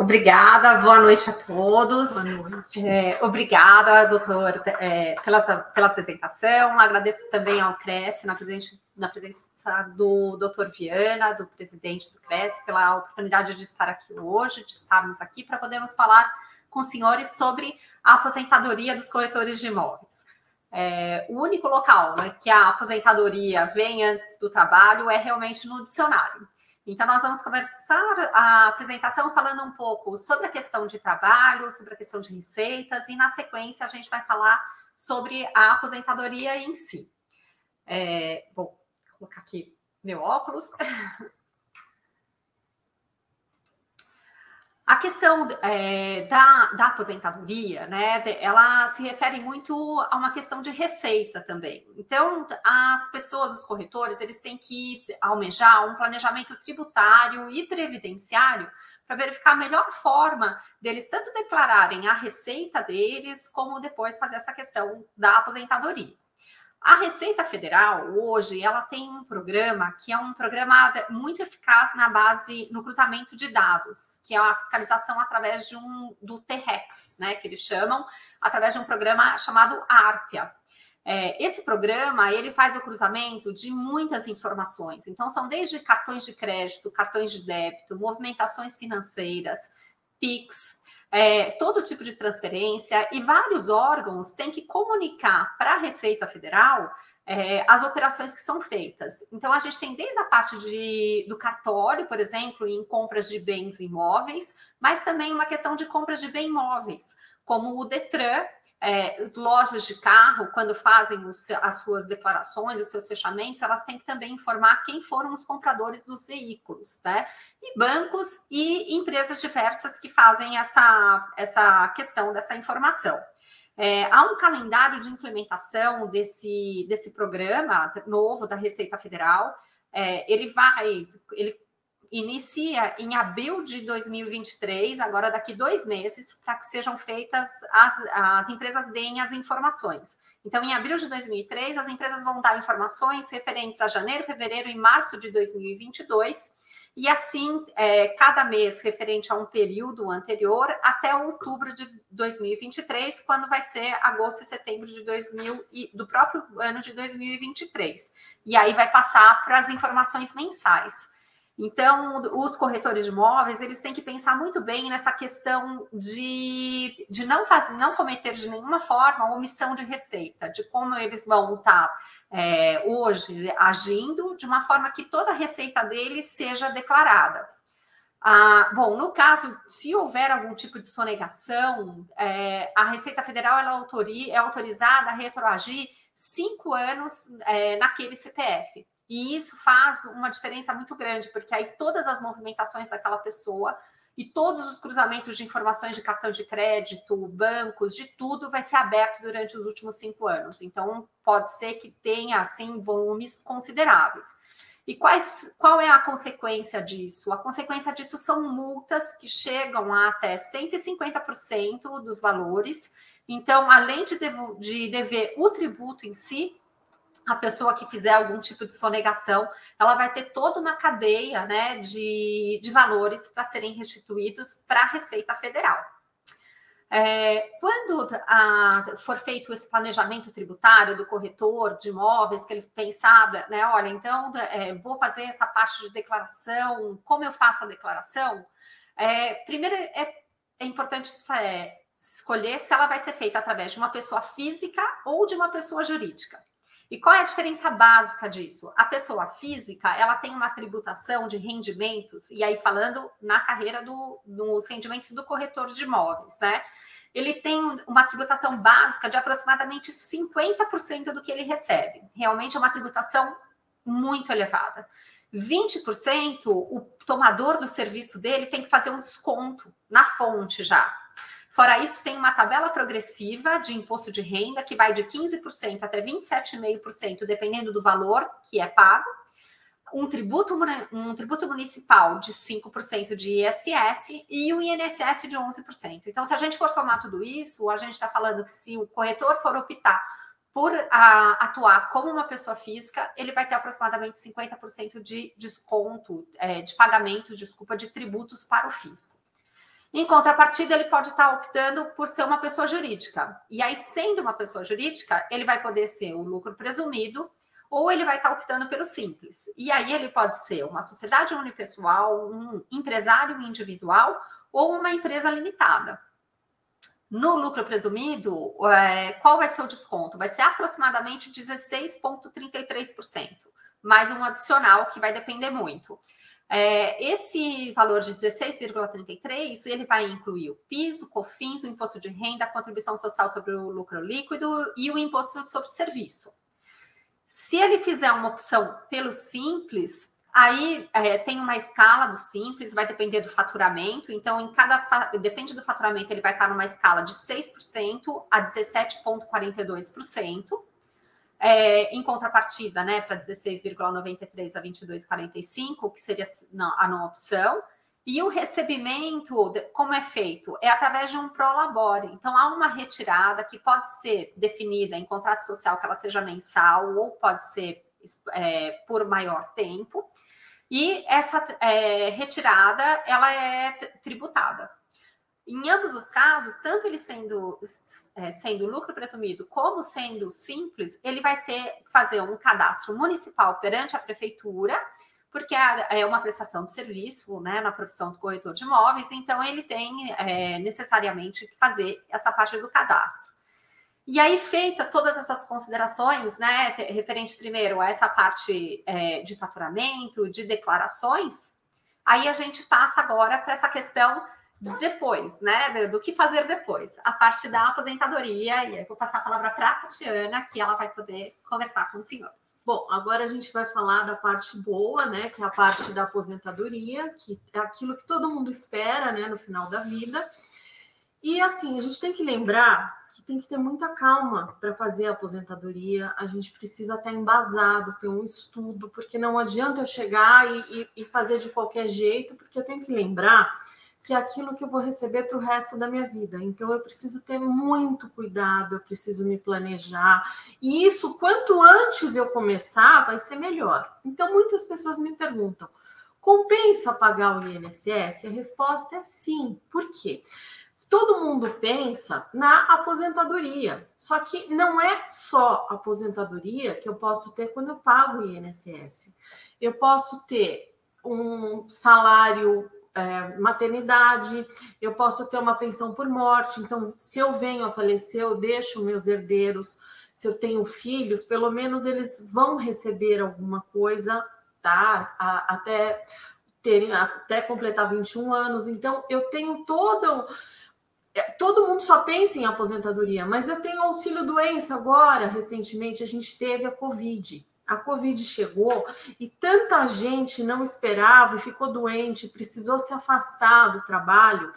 Obrigada, boa noite a todos. Boa noite. É, obrigada, doutor, é, pela, pela apresentação. Agradeço também ao Cresce, na presença, na presença do doutor Viana, do presidente do Cresce, pela oportunidade de estar aqui hoje, de estarmos aqui para podermos falar com os senhores sobre a aposentadoria dos corretores de imóveis. É, o único local né, que a aposentadoria vem antes do trabalho é realmente no dicionário. Então, nós vamos começar a apresentação falando um pouco sobre a questão de trabalho, sobre a questão de receitas, e na sequência a gente vai falar sobre a aposentadoria em si. É, vou colocar aqui meu óculos. A questão é, da, da aposentadoria, né, ela se refere muito a uma questão de receita também. Então, as pessoas, os corretores, eles têm que almejar um planejamento tributário e previdenciário para verificar a melhor forma deles tanto declararem a receita deles, como depois fazer essa questão da aposentadoria. A Receita Federal, hoje, ela tem um programa que é um programa muito eficaz na base, no cruzamento de dados, que é a fiscalização através de um, do TREX, né, que eles chamam, através de um programa chamado ARPIA. É, esse programa, ele faz o cruzamento de muitas informações. Então, são desde cartões de crédito, cartões de débito, movimentações financeiras, PIX, é, todo tipo de transferência e vários órgãos têm que comunicar para a Receita Federal é, as operações que são feitas. Então, a gente tem desde a parte de, do cartório, por exemplo, em compras de bens imóveis, mas também uma questão de compras de bens imóveis, como o Detran, é, lojas de carro, quando fazem os, as suas declarações, os seus fechamentos, elas têm que também informar quem foram os compradores dos veículos, né? E bancos e empresas diversas que fazem essa, essa questão dessa informação. É, há um calendário de implementação desse, desse programa novo da Receita Federal. É, ele vai, ele inicia em abril de 2023, agora daqui dois meses, para que sejam feitas, as, as empresas deem as informações. Então, em abril de 2003, as empresas vão dar informações referentes a janeiro, fevereiro e março de 2022, e assim, é, cada mês referente a um período anterior até outubro de 2023, quando vai ser agosto e setembro de 2000 e, do próprio ano de 2023. E aí vai passar para as informações mensais. Então, os corretores de imóveis, eles têm que pensar muito bem nessa questão de, de não, fazer, não cometer de nenhuma forma omissão de receita, de como eles vão estar é, hoje agindo de uma forma que toda a receita deles seja declarada. Ah, bom, no caso, se houver algum tipo de sonegação, é, a Receita Federal ela autori, é autorizada a retroagir cinco anos é, naquele CPF. E isso faz uma diferença muito grande, porque aí todas as movimentações daquela pessoa e todos os cruzamentos de informações de cartão de crédito, bancos, de tudo vai ser aberto durante os últimos cinco anos. Então, pode ser que tenha, assim, volumes consideráveis. E quais, qual é a consequência disso? A consequência disso são multas que chegam a até 150% dos valores. Então, além de, devo, de dever o tributo em si, a pessoa que fizer algum tipo de sonegação, ela vai ter toda uma cadeia né, de, de valores para serem restituídos para a Receita Federal. É, quando a, for feito esse planejamento tributário do corretor de imóveis, que ele pensava, né, olha, então é, vou fazer essa parte de declaração, como eu faço a declaração? É, primeiro, é, é importante é, escolher se ela vai ser feita através de uma pessoa física ou de uma pessoa jurídica. E qual é a diferença básica disso? A pessoa física, ela tem uma tributação de rendimentos, e aí falando na carreira do, dos rendimentos do corretor de imóveis, né? Ele tem uma tributação básica de aproximadamente 50% do que ele recebe. Realmente é uma tributação muito elevada. 20%, o tomador do serviço dele tem que fazer um desconto na fonte já. Fora isso, tem uma tabela progressiva de imposto de renda que vai de 15% até 27,5%, dependendo do valor que é pago. um tributo, um tributo municipal de 5% de ISS e um INSS de 11%. Então, se a gente for somar tudo isso, a gente está falando que se o corretor for optar por a, atuar como uma pessoa física, ele vai ter aproximadamente 50% de desconto, é, de pagamento, desculpa, de tributos para o fisco. Em contrapartida, ele pode estar optando por ser uma pessoa jurídica. E aí, sendo uma pessoa jurídica, ele vai poder ser o lucro presumido ou ele vai estar optando pelo simples. E aí ele pode ser uma sociedade unipessoal, um empresário individual ou uma empresa limitada. No lucro presumido, é, qual vai ser o desconto? Vai ser aproximadamente 16,33%, mais um adicional que vai depender muito. É, esse valor de 16,33 ele vai incluir o PIS, o COFINS, o imposto de renda, a contribuição social sobre o lucro líquido e o imposto sobre serviço. Se ele fizer uma opção pelo simples, aí é, tem uma escala do simples, vai depender do faturamento. Então, em cada depende do faturamento, ele vai estar numa escala de 6% a 17,42%. É, em contrapartida, né, para 16,93 a 22,45, que seria a não opção. E o recebimento, como é feito? É através de um prolabore. Então, há uma retirada que pode ser definida em contrato social, que ela seja mensal, ou pode ser é, por maior tempo. E essa é, retirada, ela é tributada. Em ambos os casos, tanto ele sendo, é, sendo lucro presumido como sendo simples, ele vai ter que fazer um cadastro municipal perante a prefeitura porque é uma prestação de serviço né, na profissão do corretor de imóveis, então ele tem é, necessariamente que fazer essa parte do cadastro. E aí, feita todas essas considerações, né, referente primeiro a essa parte é, de faturamento, de declarações, aí a gente passa agora para essa questão depois, né? Do que fazer depois, a parte da aposentadoria. E aí vou passar a palavra para a Tatiana, que ela vai poder conversar com os senhores. Bom, agora a gente vai falar da parte boa, né? Que é a parte da aposentadoria, que é aquilo que todo mundo espera, né? No final da vida. E assim, a gente tem que lembrar que tem que ter muita calma para fazer a aposentadoria. A gente precisa estar embasado, ter um estudo, porque não adianta eu chegar e, e, e fazer de qualquer jeito, porque eu tenho que lembrar que é aquilo que eu vou receber para o resto da minha vida. Então eu preciso ter muito cuidado, eu preciso me planejar. E isso, quanto antes eu começar, vai ser melhor. Então muitas pessoas me perguntam: compensa pagar o INSS? A resposta é sim. Por quê? Todo mundo pensa na aposentadoria, só que não é só aposentadoria que eu posso ter quando eu pago o INSS. Eu posso ter um salário é, maternidade, eu posso ter uma pensão por morte. Então, se eu venho a falecer, eu deixo meus herdeiros. Se eu tenho filhos, pelo menos eles vão receber alguma coisa, tá? A, até terem, até completar 21 anos. Então, eu tenho todo é, todo mundo só pensa em aposentadoria, mas eu tenho auxílio doença agora. Recentemente a gente teve a Covid a Covid chegou e tanta gente não esperava e ficou doente, precisou se afastar do trabalho.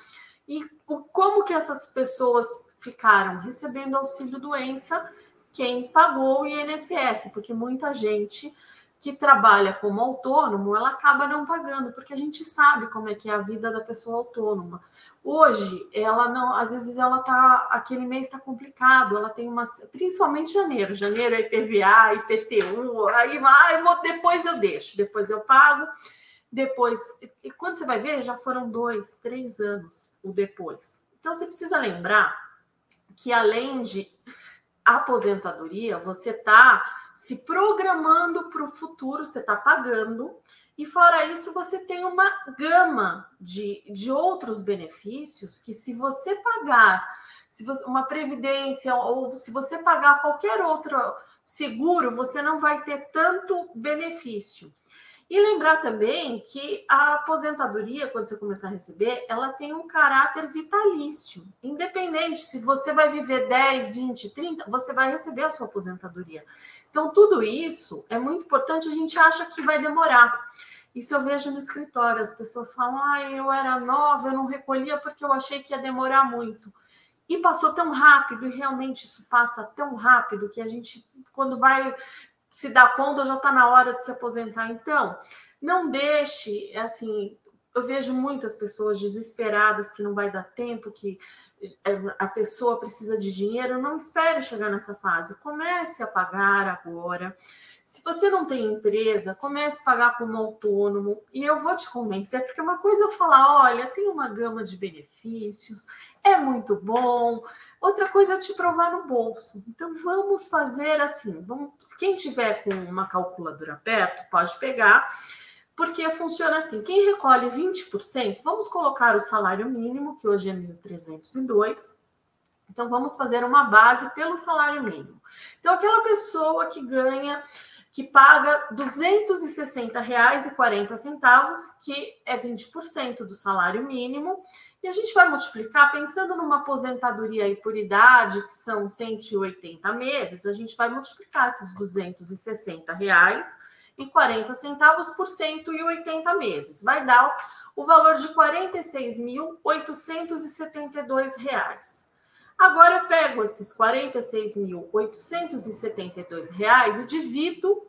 E como que essas pessoas ficaram? Recebendo auxílio doença, quem pagou o INSS, porque muita gente que trabalha como autônomo, ela acaba não pagando, porque a gente sabe como é que é a vida da pessoa autônoma. Hoje, ela não, às vezes ela tá, aquele mês está complicado, ela tem uma, principalmente janeiro, janeiro é IPVA, IPTU, aí ah, vou, depois eu deixo, depois eu pago, depois, e quando você vai ver, já foram dois, três anos o depois. Então, você precisa lembrar que além de aposentadoria, você está se programando para o futuro, você está pagando, e fora isso, você tem uma gama de, de outros benefícios que, se você pagar, se você, uma previdência, ou se você pagar qualquer outro seguro, você não vai ter tanto benefício. E lembrar também que a aposentadoria, quando você começar a receber, ela tem um caráter vitalício. Independente se você vai viver 10, 20, 30, você vai receber a sua aposentadoria. Então, tudo isso é muito importante, a gente acha que vai demorar. Isso eu vejo no escritório, as pessoas falam: ah, eu era nova, eu não recolhia porque eu achei que ia demorar muito. E passou tão rápido, e realmente isso passa tão rápido que a gente, quando vai se dá conta, já está na hora de se aposentar. Então, não deixe, assim, eu vejo muitas pessoas desesperadas que não vai dar tempo, que é, a pessoa precisa de dinheiro. Não espere chegar nessa fase. Comece a pagar agora. Se você não tem empresa, comece a pagar como autônomo. E eu vou te convencer, porque uma coisa é eu falar: olha, tem uma gama de benefícios, é muito bom. Outra coisa é te provar no bolso. Então vamos fazer assim. Vamos, quem tiver com uma calculadora perto, pode pegar porque funciona assim: quem recolhe 20%, vamos colocar o salário mínimo, que hoje é 1.302. Então, vamos fazer uma base pelo salário mínimo. Então, aquela pessoa que ganha, que paga R$ 260,40, que é 20% do salário mínimo, e a gente vai multiplicar, pensando numa aposentadoria aí por idade, que são 180 meses, a gente vai multiplicar esses 260 reais e 40 centavos por 180 meses. Vai dar o valor de 46.872 reais. Agora eu pego esses 46.872 reais e divido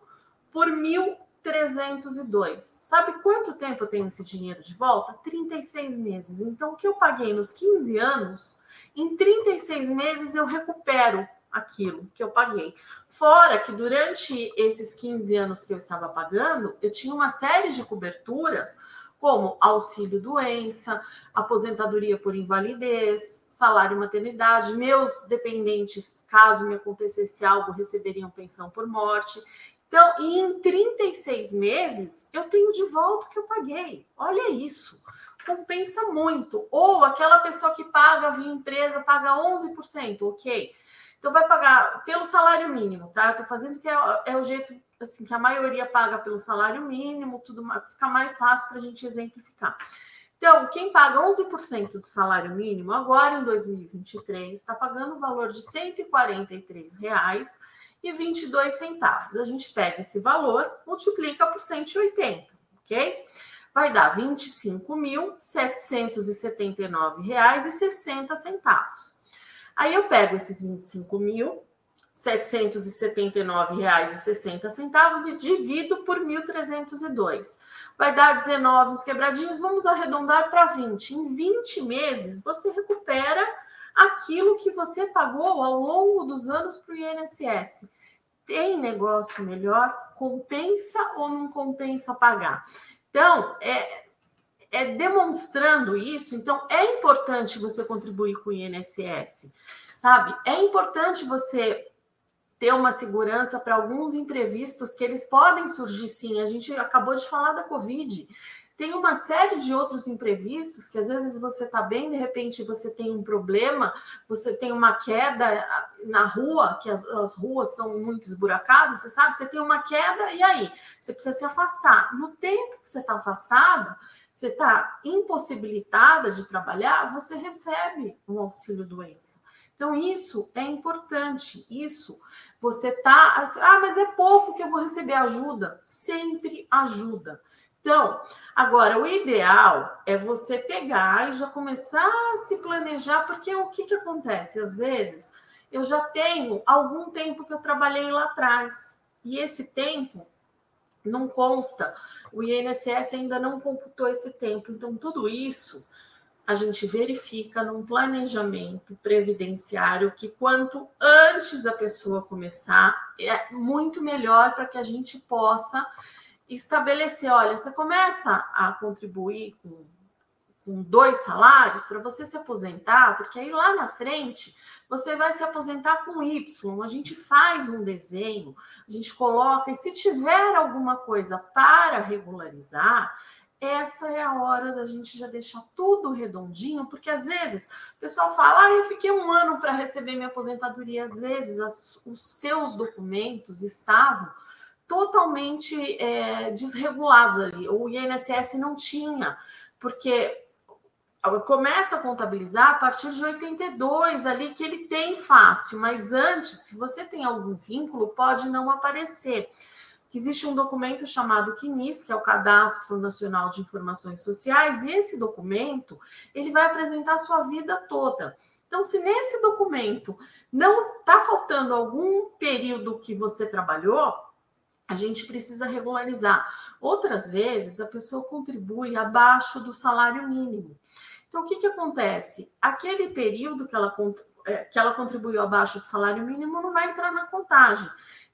por 1.302. Sabe quanto tempo eu tenho esse dinheiro de volta? 36 meses. Então, o que eu paguei nos 15 anos, em 36 meses eu recupero aquilo que eu paguei. Fora que durante esses 15 anos que eu estava pagando, eu tinha uma série de coberturas, como auxílio doença, aposentadoria por invalidez, salário maternidade, meus dependentes, caso me acontecesse algo, receberiam pensão por morte. Então, em 36 meses, eu tenho de volta o que eu paguei. Olha isso compensa muito. Ou aquela pessoa que paga via empresa paga 11%, ok? Então vai pagar pelo salário mínimo, tá? Tô fazendo que é, é, o jeito assim que a maioria paga pelo salário mínimo, tudo fica mais fácil para a gente exemplificar. Então, quem paga 11% do salário mínimo agora em 2023 está pagando o valor de R$ 143,22. A gente pega esse valor, multiplica por 180, ok? Vai dar R$ 25.779,60. Aí eu pego esses R$ 25.779,60 e divido por 1.302. Vai dar 19 os quebradinhos, vamos arredondar para 20. Em 20 meses, você recupera aquilo que você pagou ao longo dos anos para o INSS. Tem negócio melhor? Compensa ou não compensa pagar? Então, é, é demonstrando isso, então é importante você contribuir com o INSS, sabe? É importante você ter uma segurança para alguns imprevistos que eles podem surgir sim. A gente acabou de falar da Covid. Tem uma série de outros imprevistos que às vezes você está bem, de repente você tem um problema, você tem uma queda na rua, que as, as ruas são muito esburacadas, você sabe, você tem uma queda e aí você precisa se afastar. No tempo que você está afastado, você está impossibilitada de trabalhar, você recebe um auxílio doença. Então, isso é importante. Isso, você está. Ah, mas é pouco que eu vou receber ajuda. Sempre ajuda. Então, agora, o ideal é você pegar e já começar a se planejar, porque o que, que acontece? Às vezes, eu já tenho algum tempo que eu trabalhei lá atrás, e esse tempo não consta o INSS ainda não computou esse tempo. Então, tudo isso a gente verifica num planejamento previdenciário que quanto antes a pessoa começar, é muito melhor para que a gente possa estabelecer, olha, você começa a contribuir com, com dois salários para você se aposentar, porque aí lá na frente você vai se aposentar com Y. A gente faz um desenho, a gente coloca, e se tiver alguma coisa para regularizar, essa é a hora da gente já deixar tudo redondinho, porque às vezes o pessoal fala, ah, eu fiquei um ano para receber minha aposentadoria, às vezes as, os seus documentos estavam totalmente é, desregulados ali, o INSS não tinha, porque começa a contabilizar a partir de 82 ali que ele tem fácil, mas antes, se você tem algum vínculo, pode não aparecer. Existe um documento chamado CNIS, que é o Cadastro Nacional de Informações Sociais, e esse documento ele vai apresentar a sua vida toda. Então, se nesse documento não está faltando algum período que você trabalhou, a gente precisa regularizar. Outras vezes, a pessoa contribui abaixo do salário mínimo. Então, o que, que acontece? Aquele período que ela, é, que ela contribuiu abaixo do salário mínimo não vai entrar na contagem.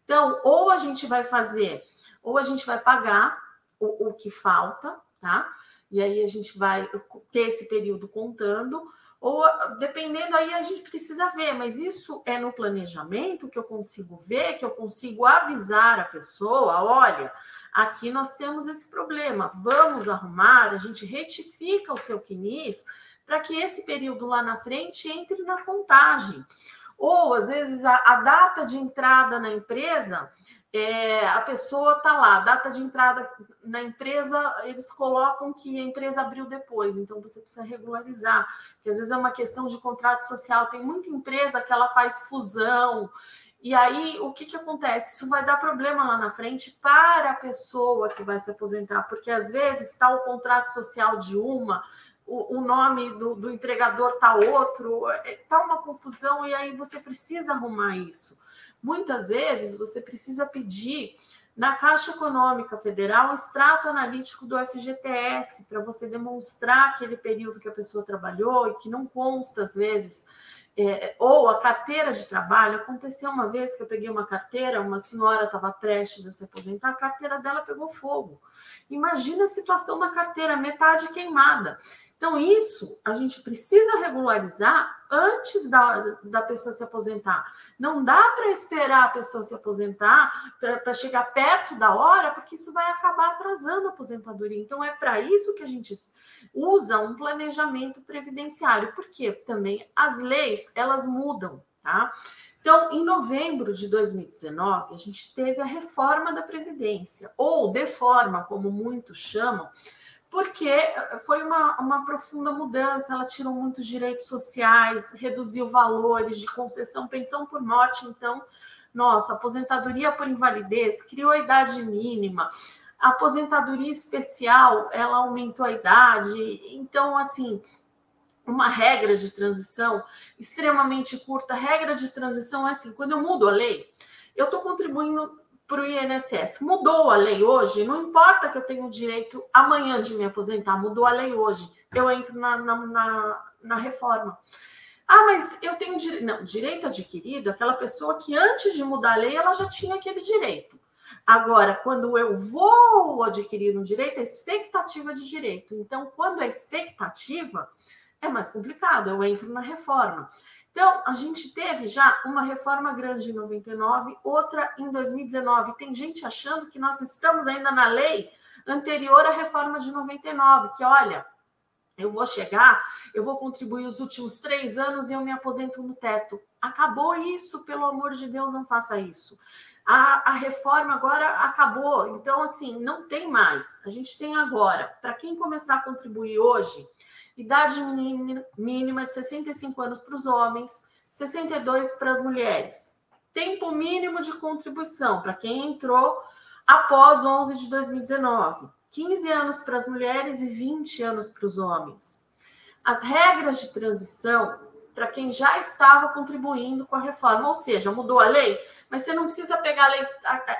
Então, ou a gente vai fazer, ou a gente vai pagar o, o que falta, tá? E aí a gente vai ter esse período contando, ou dependendo aí a gente precisa ver, mas isso é no planejamento que eu consigo ver, que eu consigo avisar a pessoa, olha, aqui nós temos esse problema, vamos arrumar, a gente retifica o seu CNIS para que esse período lá na frente entre na contagem. Ou às vezes a, a data de entrada na empresa é, a pessoa está lá, data de entrada na empresa, eles colocam que a empresa abriu depois, então você precisa regularizar, porque às vezes é uma questão de contrato social, tem muita empresa que ela faz fusão, e aí o que, que acontece? Isso vai dar problema lá na frente para a pessoa que vai se aposentar, porque às vezes está o contrato social de uma, o, o nome do, do empregador está outro, é, uma confusão, e aí você precisa arrumar isso. Muitas vezes você precisa pedir na Caixa Econômica Federal extrato analítico do FGTS para você demonstrar aquele período que a pessoa trabalhou e que não consta às vezes. É, ou a carteira de trabalho. Aconteceu uma vez que eu peguei uma carteira, uma senhora estava prestes a se aposentar, a carteira dela pegou fogo. Imagina a situação da carteira, metade queimada. Então, isso a gente precisa regularizar antes da, da pessoa se aposentar. Não dá para esperar a pessoa se aposentar para chegar perto da hora, porque isso vai acabar atrasando a aposentadoria. Então, é para isso que a gente usa um planejamento previdenciário, porque também as leis elas mudam, tá? Então, em novembro de 2019, a gente teve a reforma da Previdência, ou deforma, como muitos chamam, porque foi uma, uma profunda mudança, ela tirou muitos direitos sociais, reduziu valores de concessão, pensão por morte, então, nossa, aposentadoria por invalidez, criou a idade mínima, a aposentadoria especial, ela aumentou a idade, então, assim, uma regra de transição extremamente curta, regra de transição é assim, quando eu mudo a lei, eu estou contribuindo para o INSS. Mudou a lei hoje, não importa que eu tenha o direito amanhã de me aposentar, mudou a lei hoje, eu entro na, na, na, na reforma. Ah, mas eu tenho direito. Não, direito adquirido, aquela pessoa que antes de mudar a lei, ela já tinha aquele direito. Agora, quando eu vou adquirir um direito, é expectativa de direito. Então, quando é expectativa, é mais complicado, eu entro na reforma. Então, a gente teve já uma reforma grande em 99, outra em 2019. Tem gente achando que nós estamos ainda na lei anterior à reforma de 99, que olha, eu vou chegar, eu vou contribuir os últimos três anos e eu me aposento no teto. Acabou isso, pelo amor de Deus, não faça isso. A, a reforma agora acabou, então, assim, não tem mais. A gente tem agora, para quem começar a contribuir hoje, idade mínima de 65 anos para os homens, 62 para as mulheres. Tempo mínimo de contribuição para quem entrou após 11 de 2019. 15 anos para as mulheres e 20 anos para os homens. As regras de transição para quem já estava contribuindo com a reforma, ou seja, mudou a lei, mas você não precisa pegar lei,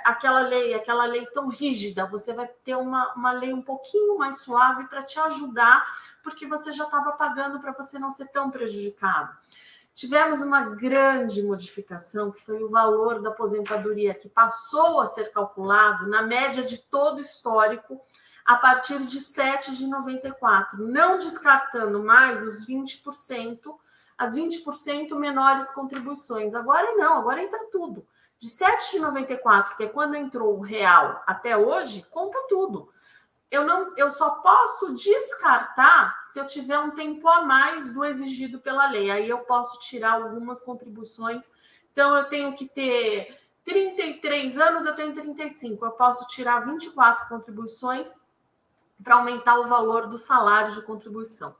aquela lei, aquela lei tão rígida, você vai ter uma, uma lei um pouquinho mais suave para te ajudar porque você já estava pagando para você não ser tão prejudicado. Tivemos uma grande modificação, que foi o valor da aposentadoria, que passou a ser calculado na média de todo o histórico a partir de 7 de 94, não descartando mais os 20%, as 20% menores contribuições. Agora não, agora entra tudo. De 7 de 94, que é quando entrou o real, até hoje, conta tudo eu não eu só posso descartar se eu tiver um tempo a mais do exigido pela lei. Aí eu posso tirar algumas contribuições. Então eu tenho que ter 33 anos, eu tenho 35. Eu posso tirar 24 contribuições para aumentar o valor do salário de contribuição.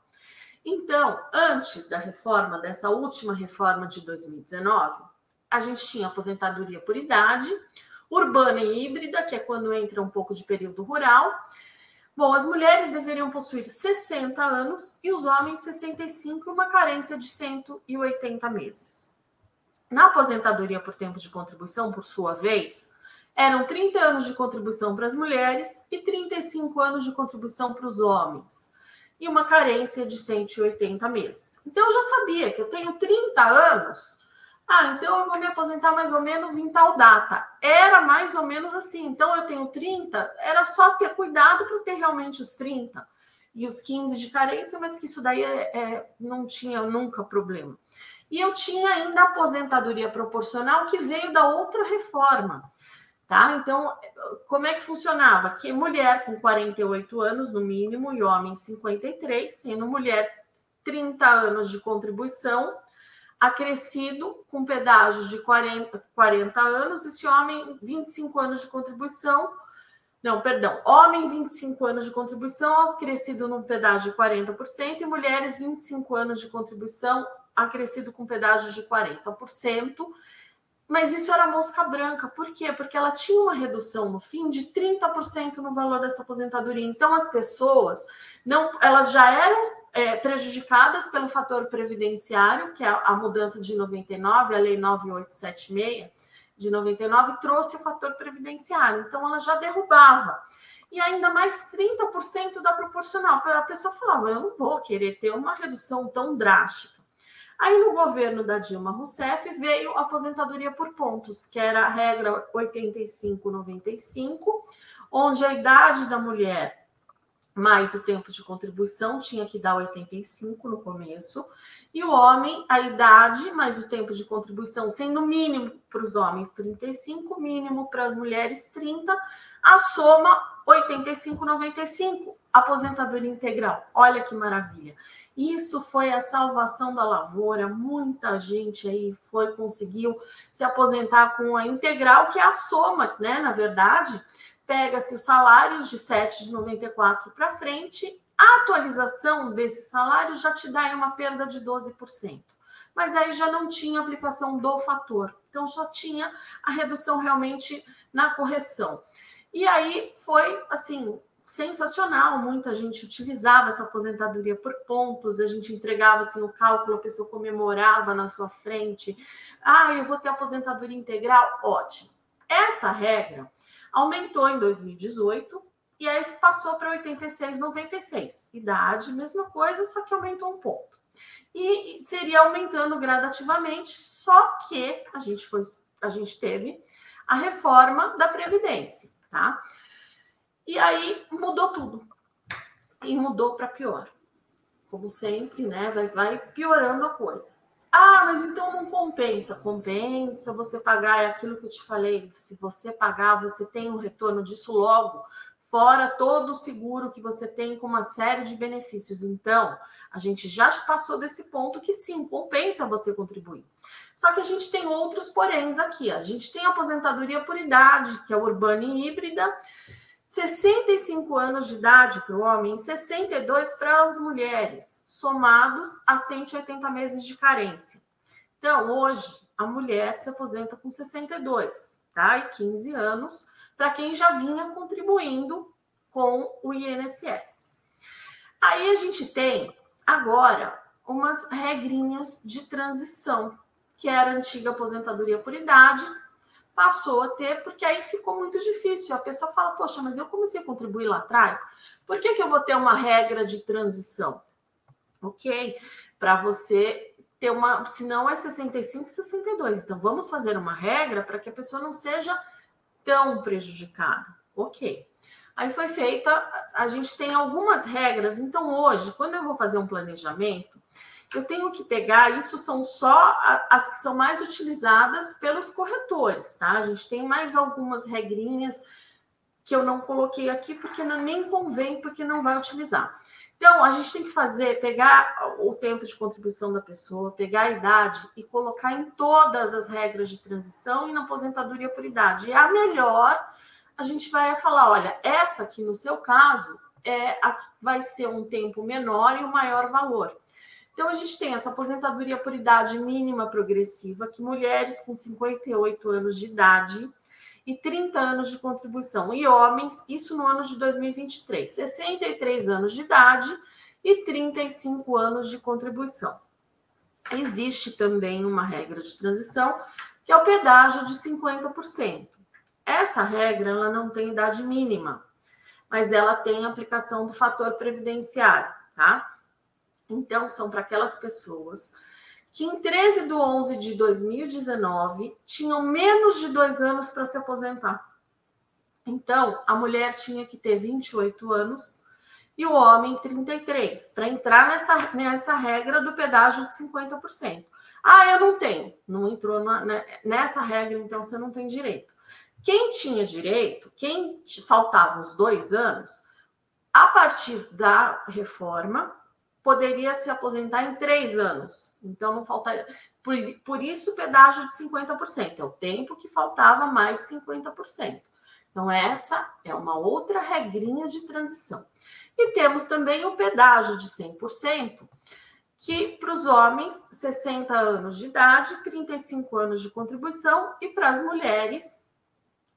Então, antes da reforma, dessa última reforma de 2019, a gente tinha aposentadoria por idade, urbana e híbrida, que é quando entra um pouco de período rural, Bom, as mulheres deveriam possuir 60 anos e os homens 65 e uma carência de 180 meses. Na aposentadoria por tempo de contribuição, por sua vez, eram 30 anos de contribuição para as mulheres e 35 anos de contribuição para os homens. E uma carência de 180 meses. Então eu já sabia que eu tenho 30 anos. Ah, então eu vou me aposentar mais ou menos em tal data. Era mais ou menos assim. Então eu tenho 30, era só ter cuidado para ter realmente os 30 e os 15 de carência, mas que isso daí é, é, não tinha nunca problema. E eu tinha ainda a aposentadoria proporcional que veio da outra reforma. Tá? Então, como é que funcionava? Que mulher com 48 anos no mínimo e homem 53, sendo mulher 30 anos de contribuição, acrescido com pedágio de 40, 40 anos, esse homem 25 anos de contribuição, não, perdão, homem 25 anos de contribuição, acrescido num pedágio de 40%, e mulheres 25 anos de contribuição, acrescido com pedágio de 40%. Mas isso era mosca branca, por quê? Porque ela tinha uma redução no fim de 30% no valor dessa aposentadoria. Então as pessoas não, elas já eram é, prejudicadas pelo fator previdenciário, que é a, a mudança de 99, a lei 9876 de 99 trouxe o fator previdenciário, então ela já derrubava. E ainda mais 30% da proporcional. A pessoa falava, eu não vou querer ter uma redução tão drástica. Aí, no governo da Dilma Rousseff, veio a aposentadoria por pontos, que era a regra 85-95, onde a idade da mulher mais o tempo de contribuição tinha que dar 85 no começo, e o homem, a idade mais o tempo de contribuição, sendo mínimo para os homens 35, mínimo para as mulheres 30, a soma 85,95, aposentadoria integral. Olha que maravilha. Isso foi a salvação da lavoura. Muita gente aí foi conseguiu se aposentar com a integral, que é a soma, né? Na verdade, pega-se os salários de 7 de 94 para frente, a atualização desse salário já te dá uma perda de 12%. Mas aí já não tinha aplicação do fator. Então só tinha a redução realmente na correção. E aí foi assim sensacional, muita gente utilizava essa aposentadoria por pontos, a gente entregava assim no cálculo, a pessoa comemorava na sua frente. Ah, eu vou ter aposentadoria integral, ótimo. Essa regra aumentou em 2018 e aí passou para 86,96. Idade, mesma coisa, só que aumentou um ponto. E seria aumentando gradativamente, só que a gente foi a gente teve a reforma da previdência tá? E aí mudou tudo. E mudou para pior. Como sempre, né? Vai, vai piorando a coisa. Ah, mas então não compensa. Compensa você pagar, é aquilo que eu te falei. Se você pagar, você tem um retorno disso logo, fora todo o seguro que você tem com uma série de benefícios. Então, a gente já passou desse ponto que sim, compensa você contribuir. Só que a gente tem outros poréns aqui. A gente tem a aposentadoria por idade, que é urbana e híbrida, 65 anos de idade para o homem, 62 para as mulheres, somados a 180 meses de carência. Então, hoje, a mulher se aposenta com 62, tá? E 15 anos para quem já vinha contribuindo com o INSS. Aí a gente tem agora umas regrinhas de transição que era a antiga aposentadoria por idade, passou a ter, porque aí ficou muito difícil. A pessoa fala, poxa, mas eu comecei a contribuir lá atrás, por que, que eu vou ter uma regra de transição? Ok? Para você ter uma. Senão é 65 e 62. Então vamos fazer uma regra para que a pessoa não seja tão prejudicada. Ok. Aí foi feita, a gente tem algumas regras. Então, hoje, quando eu vou fazer um planejamento, eu tenho que pegar, isso são só as que são mais utilizadas pelos corretores, tá? A gente tem mais algumas regrinhas que eu não coloquei aqui porque não, nem convém, porque não vai utilizar. Então, a gente tem que fazer, pegar o tempo de contribuição da pessoa, pegar a idade e colocar em todas as regras de transição e na aposentadoria por idade. E a melhor, a gente vai falar, olha, essa aqui no seu caso é a que vai ser um tempo menor e um maior valor. Então, a gente tem essa aposentadoria por idade mínima progressiva, que mulheres com 58 anos de idade e 30 anos de contribuição, e homens, isso no ano de 2023, 63 anos de idade e 35 anos de contribuição. Existe também uma regra de transição, que é o pedágio de 50%. Essa regra ela não tem idade mínima, mas ela tem aplicação do fator previdenciário, tá? Então, são para aquelas pessoas que em 13 de 11 de 2019 tinham menos de dois anos para se aposentar. Então, a mulher tinha que ter 28 anos e o homem 33, para entrar nessa, nessa regra do pedágio de 50%. Ah, eu não tenho. Não entrou na, né, nessa regra, então você não tem direito. Quem tinha direito, quem faltavam os dois anos, a partir da reforma, poderia se aposentar em três anos. Então, não faltaria. Por, por isso, pedágio de 50%. É o tempo que faltava mais 50%. Então, essa é uma outra regrinha de transição. E temos também o pedágio de 100%, que para os homens, 60 anos de idade, 35 anos de contribuição, e para as mulheres,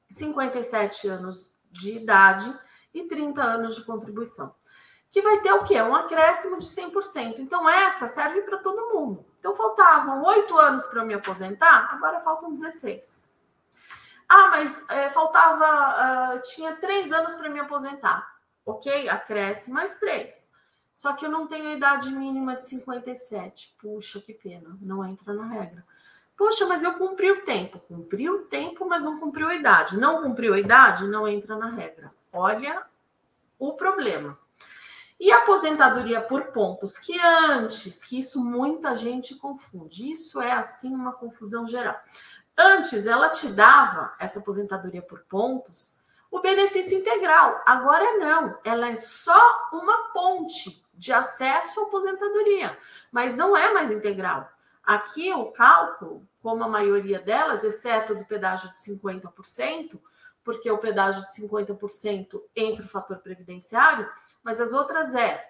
57 anos de idade e 30 anos de contribuição. Que vai ter o quê? Um acréscimo de 100%. Então, essa serve para todo mundo. Então, faltavam oito anos para eu me aposentar, agora faltam 16. Ah, mas é, faltava, uh, tinha três anos para me aposentar. Ok, acresce mais três. Só que eu não tenho a idade mínima de 57. Puxa, que pena, não entra na regra. Poxa, mas eu cumpri o tempo. Cumpri o tempo, mas não cumpriu a idade. Não cumpriu a idade, não entra na regra. Olha o problema. E aposentadoria por pontos, que antes, que isso muita gente confunde, isso é assim uma confusão geral. Antes, ela te dava essa aposentadoria por pontos, o benefício integral. Agora não, ela é só uma ponte de acesso à aposentadoria, mas não é mais integral. Aqui o cálculo, como a maioria delas, exceto do pedágio de 50%, porque o pedágio de 50% entra o fator previdenciário, mas as outras é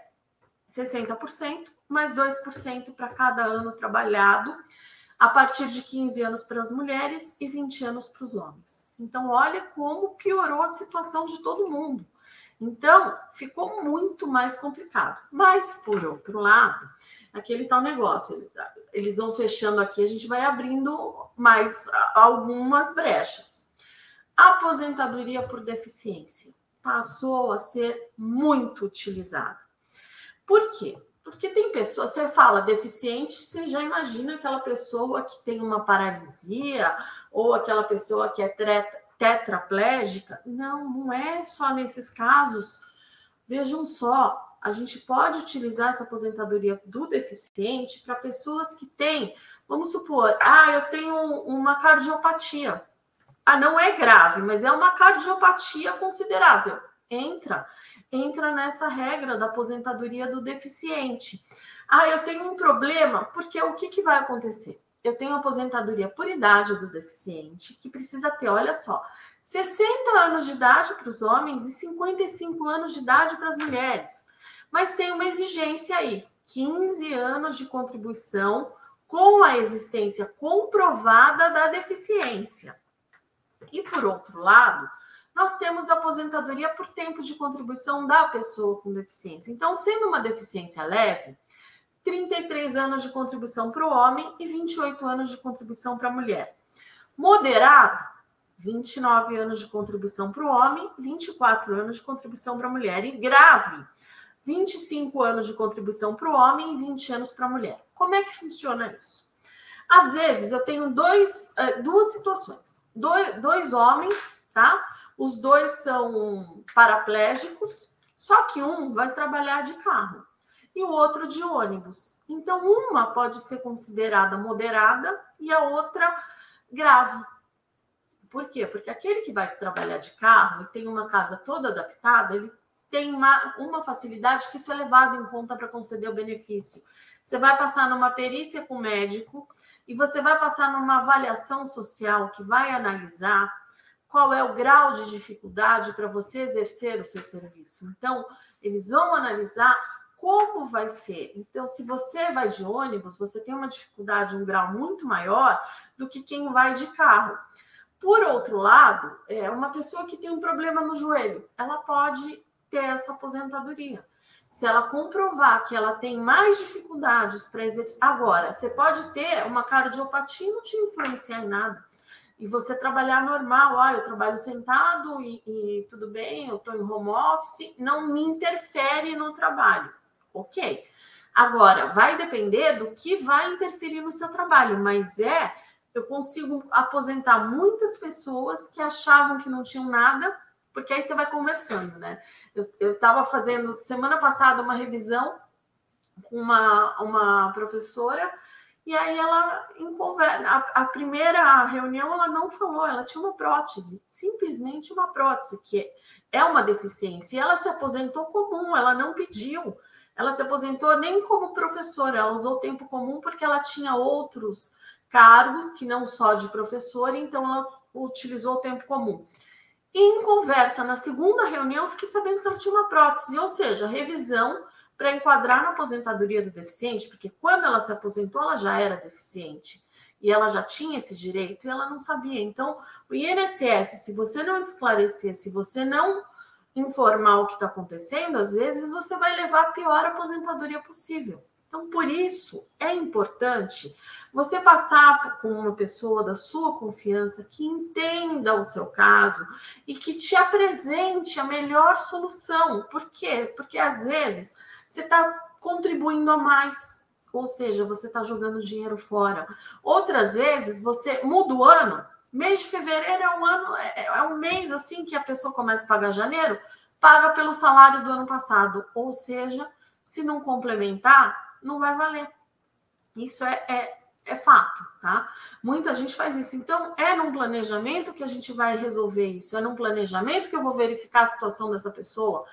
60% mais 2% para cada ano trabalhado a partir de 15 anos para as mulheres e 20 anos para os homens. Então, olha como piorou a situação de todo mundo. Então, ficou muito mais complicado. Mas, por outro lado, aquele tal negócio, eles vão fechando aqui, a gente vai abrindo mais algumas brechas. Aposentadoria por deficiência passou a ser muito utilizada. Por quê? Porque tem pessoas, você fala deficiente, você já imagina aquela pessoa que tem uma paralisia ou aquela pessoa que é tetraplégica. Não, não é só nesses casos. Vejam só, a gente pode utilizar essa aposentadoria do deficiente para pessoas que têm, vamos supor, ah, eu tenho uma cardiopatia. Ah, não é grave, mas é uma cardiopatia considerável entra, entra nessa regra da aposentadoria do deficiente. Ah, eu tenho um problema, porque o que, que vai acontecer? Eu tenho aposentadoria por idade do deficiente, que precisa ter, olha só, 60 anos de idade para os homens e 55 anos de idade para as mulheres. Mas tem uma exigência aí: 15 anos de contribuição com a existência comprovada da deficiência. E por outro lado, nós temos aposentadoria por tempo de contribuição da pessoa com deficiência. Então, sendo uma deficiência leve, 33 anos de contribuição para o homem e 28 anos de contribuição para a mulher. Moderado, 29 anos de contribuição para o homem, 24 anos de contribuição para a mulher. E grave, 25 anos de contribuição para o homem e 20 anos para a mulher. Como é que funciona isso? Às vezes eu tenho dois, eh, duas situações. Dois, dois homens, tá? Os dois são paraplégicos, só que um vai trabalhar de carro e o outro de ônibus. Então, uma pode ser considerada moderada e a outra grave. Por quê? Porque aquele que vai trabalhar de carro e tem uma casa toda adaptada, ele tem uma, uma facilidade que isso é levado em conta para conceder o benefício. Você vai passar numa perícia com o médico e você vai passar numa avaliação social que vai analisar qual é o grau de dificuldade para você exercer o seu serviço. Então, eles vão analisar como vai ser. Então, se você vai de ônibus, você tem uma dificuldade, um grau muito maior do que quem vai de carro. Por outro lado, é uma pessoa que tem um problema no joelho, ela pode ter essa aposentadoria. Se ela comprovar que ela tem mais dificuldades para exercer. Agora, você pode ter uma cardiopatia e não te influenciar em nada. e você trabalhar normal, ah, eu trabalho sentado e, e tudo bem, eu estou em home office, não me interfere no trabalho. Ok. Agora, vai depender do que vai interferir no seu trabalho, mas é, eu consigo aposentar muitas pessoas que achavam que não tinham nada, porque aí você vai conversando, né? Eu estava fazendo semana passada uma revisão com uma, uma professora e aí ela, em conversa, a, a, primeira reunião, ela não falou, ela tinha uma prótese, simplesmente uma prótese, que é uma deficiência. E ela se aposentou comum, ela não pediu. Ela se aposentou nem como professora, ela usou tempo comum porque ela tinha outros cargos que não só de professora, então ela utilizou o tempo comum. E em conversa, na segunda reunião, fiquei sabendo que ela tinha uma prótese, ou seja, revisão para enquadrar na aposentadoria do deficiente, porque quando ela se aposentou, ela já era deficiente e ela já tinha esse direito e ela não sabia. Então, o INSS, se você não esclarecer, se você não informar o que está acontecendo, às vezes você vai levar a pior aposentadoria possível. Então, por isso, é importante você passar com uma pessoa da sua confiança que entenda o seu caso e que te apresente a melhor solução. Por quê? Porque às vezes você está contribuindo a mais, ou seja, você está jogando dinheiro fora. Outras vezes você muda o ano, mês de fevereiro é um ano, é, é um mês assim que a pessoa começa a pagar janeiro, paga pelo salário do ano passado, ou seja, se não complementar, não vai valer. Isso é, é, é fato, tá? Muita gente faz isso. Então, é num planejamento que a gente vai resolver isso, é num planejamento que eu vou verificar a situação dessa pessoa.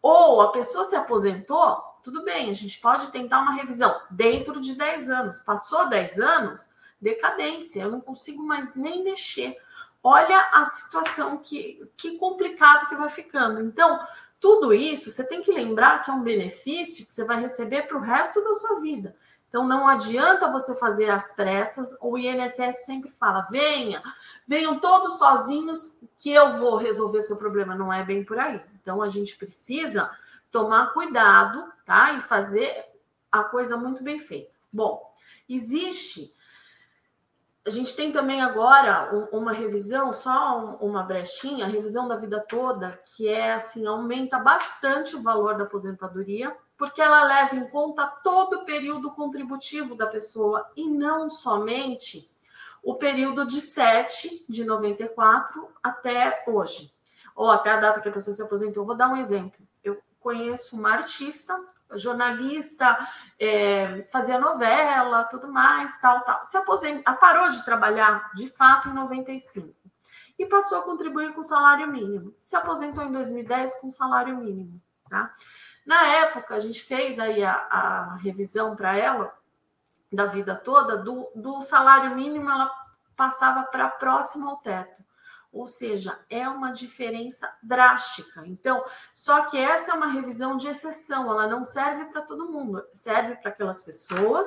Ou a pessoa se aposentou, tudo bem, a gente pode tentar uma revisão dentro de 10 anos. Passou 10 anos, decadência, eu não consigo mais nem mexer. Olha a situação que, que complicado que vai ficando. Então, tudo isso você tem que lembrar que é um benefício que você vai receber para o resto da sua vida. Então, não adianta você fazer as pressas. O INSS sempre fala: venha, venham todos sozinhos que eu vou resolver seu problema. Não é bem por aí. Então, a gente precisa tomar cuidado, tá? E fazer a coisa muito bem feita. Bom, existe. A gente tem também agora uma revisão, só uma brechinha, a revisão da vida toda, que é assim, aumenta bastante o valor da aposentadoria, porque ela leva em conta todo o período contributivo da pessoa e não somente o período de 7 de 94 até hoje ou até a data que a pessoa se aposentou. Vou dar um exemplo. Eu conheço uma artista, jornalista, é, fazia novela, tudo mais, tal, tal. Se aposentou, parou de trabalhar de fato em 95 e passou a contribuir com salário mínimo. Se aposentou em 2010 com salário mínimo, tá? Na época, a gente fez aí a, a revisão para ela da vida toda, do, do salário mínimo ela passava para próximo ao teto. Ou seja, é uma diferença drástica. Então, só que essa é uma revisão de exceção, ela não serve para todo mundo, serve para aquelas pessoas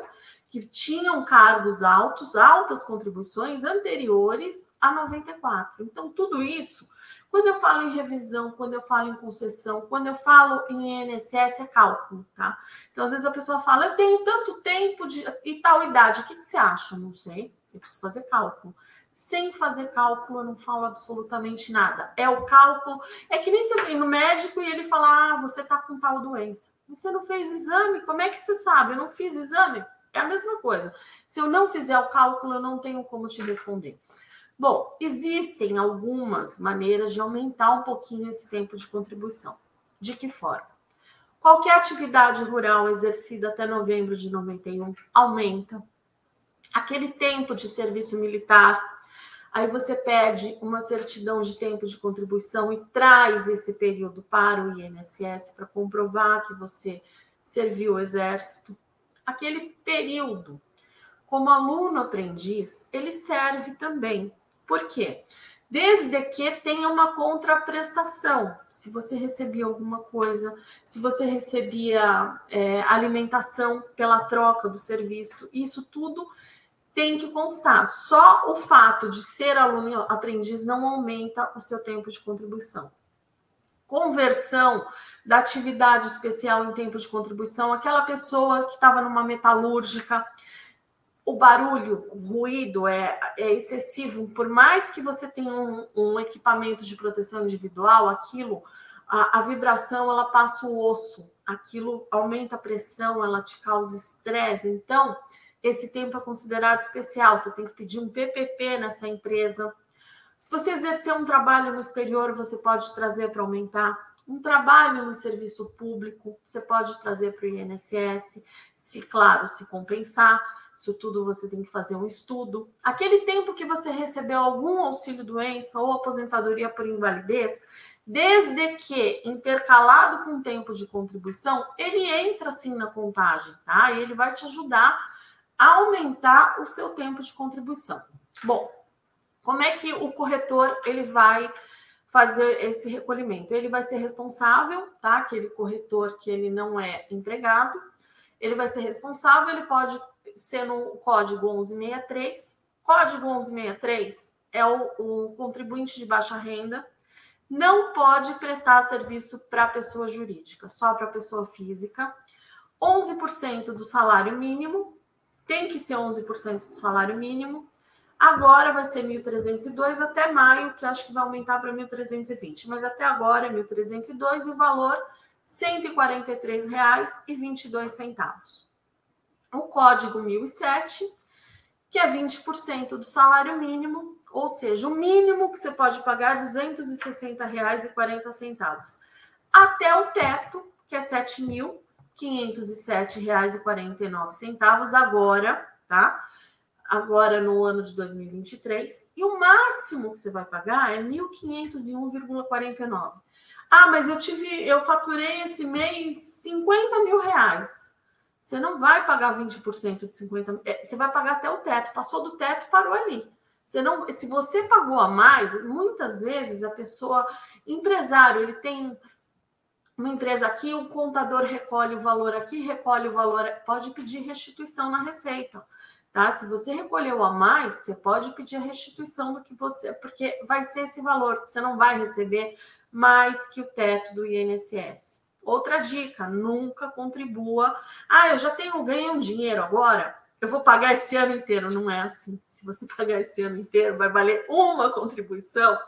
que tinham cargos altos, altas contribuições anteriores a 94. Então, tudo isso, quando eu falo em revisão, quando eu falo em concessão, quando eu falo em INSS, é cálculo, tá? Então, às vezes a pessoa fala, eu tenho tanto tempo de, e tal idade, o que, que você acha? Não sei, eu preciso fazer cálculo sem fazer cálculo, eu não falo absolutamente nada. É o cálculo. É que nem você vem no médico e ele fala: ah, você tá com tal doença. Você não fez exame? Como é que você sabe? Eu não fiz exame? É a mesma coisa. Se eu não fizer o cálculo, eu não tenho como te responder. Bom, existem algumas maneiras de aumentar um pouquinho esse tempo de contribuição. De que forma? Qualquer atividade rural exercida até novembro de 91 aumenta. Aquele tempo de serviço militar Aí você pede uma certidão de tempo de contribuição e traz esse período para o INSS para comprovar que você serviu o exército. Aquele período, como aluno aprendiz, ele serve também. Por quê? Desde que tenha uma contraprestação. Se você recebia alguma coisa, se você recebia é, alimentação pela troca do serviço, isso tudo tem que constar. Só o fato de ser aluno aprendiz não aumenta o seu tempo de contribuição. Conversão da atividade especial em tempo de contribuição, aquela pessoa que estava numa metalúrgica, o barulho, o ruído é, é excessivo, por mais que você tenha um, um equipamento de proteção individual, aquilo, a, a, vibração, ela passa o osso, aquilo aumenta a pressão, ela te causa estresse. Então, esse tempo é considerado especial, você tem que pedir um PPP nessa empresa. Se você exercer um trabalho no exterior, você pode trazer para aumentar. Um trabalho no serviço público, você pode trazer para o INSS, se, claro, se compensar isso tudo você tem que fazer um estudo. Aquele tempo que você recebeu algum auxílio-doença ou aposentadoria por invalidez, desde que intercalado com o tempo de contribuição, ele entra sim na contagem, tá? E ele vai te ajudar aumentar o seu tempo de contribuição. Bom, como é que o corretor ele vai fazer esse recolhimento? Ele vai ser responsável, tá? Aquele corretor que ele não é empregado, ele vai ser responsável, ele pode sendo o código 1163. Código 1163 é o, o contribuinte de baixa renda não pode prestar serviço para pessoa jurídica, só para pessoa física. 11% do salário mínimo, tem que ser 11% do salário mínimo. Agora vai ser 1.302 até maio, que acho que vai aumentar para 1.320, mas até agora é 1.302 e o valor R$ 143,22 o código 1007, que é 20% do salário mínimo, ou seja, o mínimo que você pode pagar R$ 260,40, até o teto, que é R$ 7.507,49 agora, tá? Agora no ano de 2023, e o máximo que você vai pagar é R$ 1.501,49. Ah, mas eu tive, eu faturei esse mês 50 mil reais. Você não vai pagar 20% de 50 é, Você vai pagar até o teto. Passou do teto, parou ali. Você não, se você pagou a mais, muitas vezes a pessoa, empresário, ele tem uma empresa aqui, o contador recolhe o valor aqui, recolhe o valor, pode pedir restituição na receita. Tá? Se você recolheu a mais, você pode pedir a restituição do que você, porque vai ser esse valor, você não vai receber mais que o teto do INSS. Outra dica: nunca contribua. Ah, eu já tenho ganho um dinheiro agora, eu vou pagar esse ano inteiro. Não é assim. Se você pagar esse ano inteiro, vai valer uma contribuição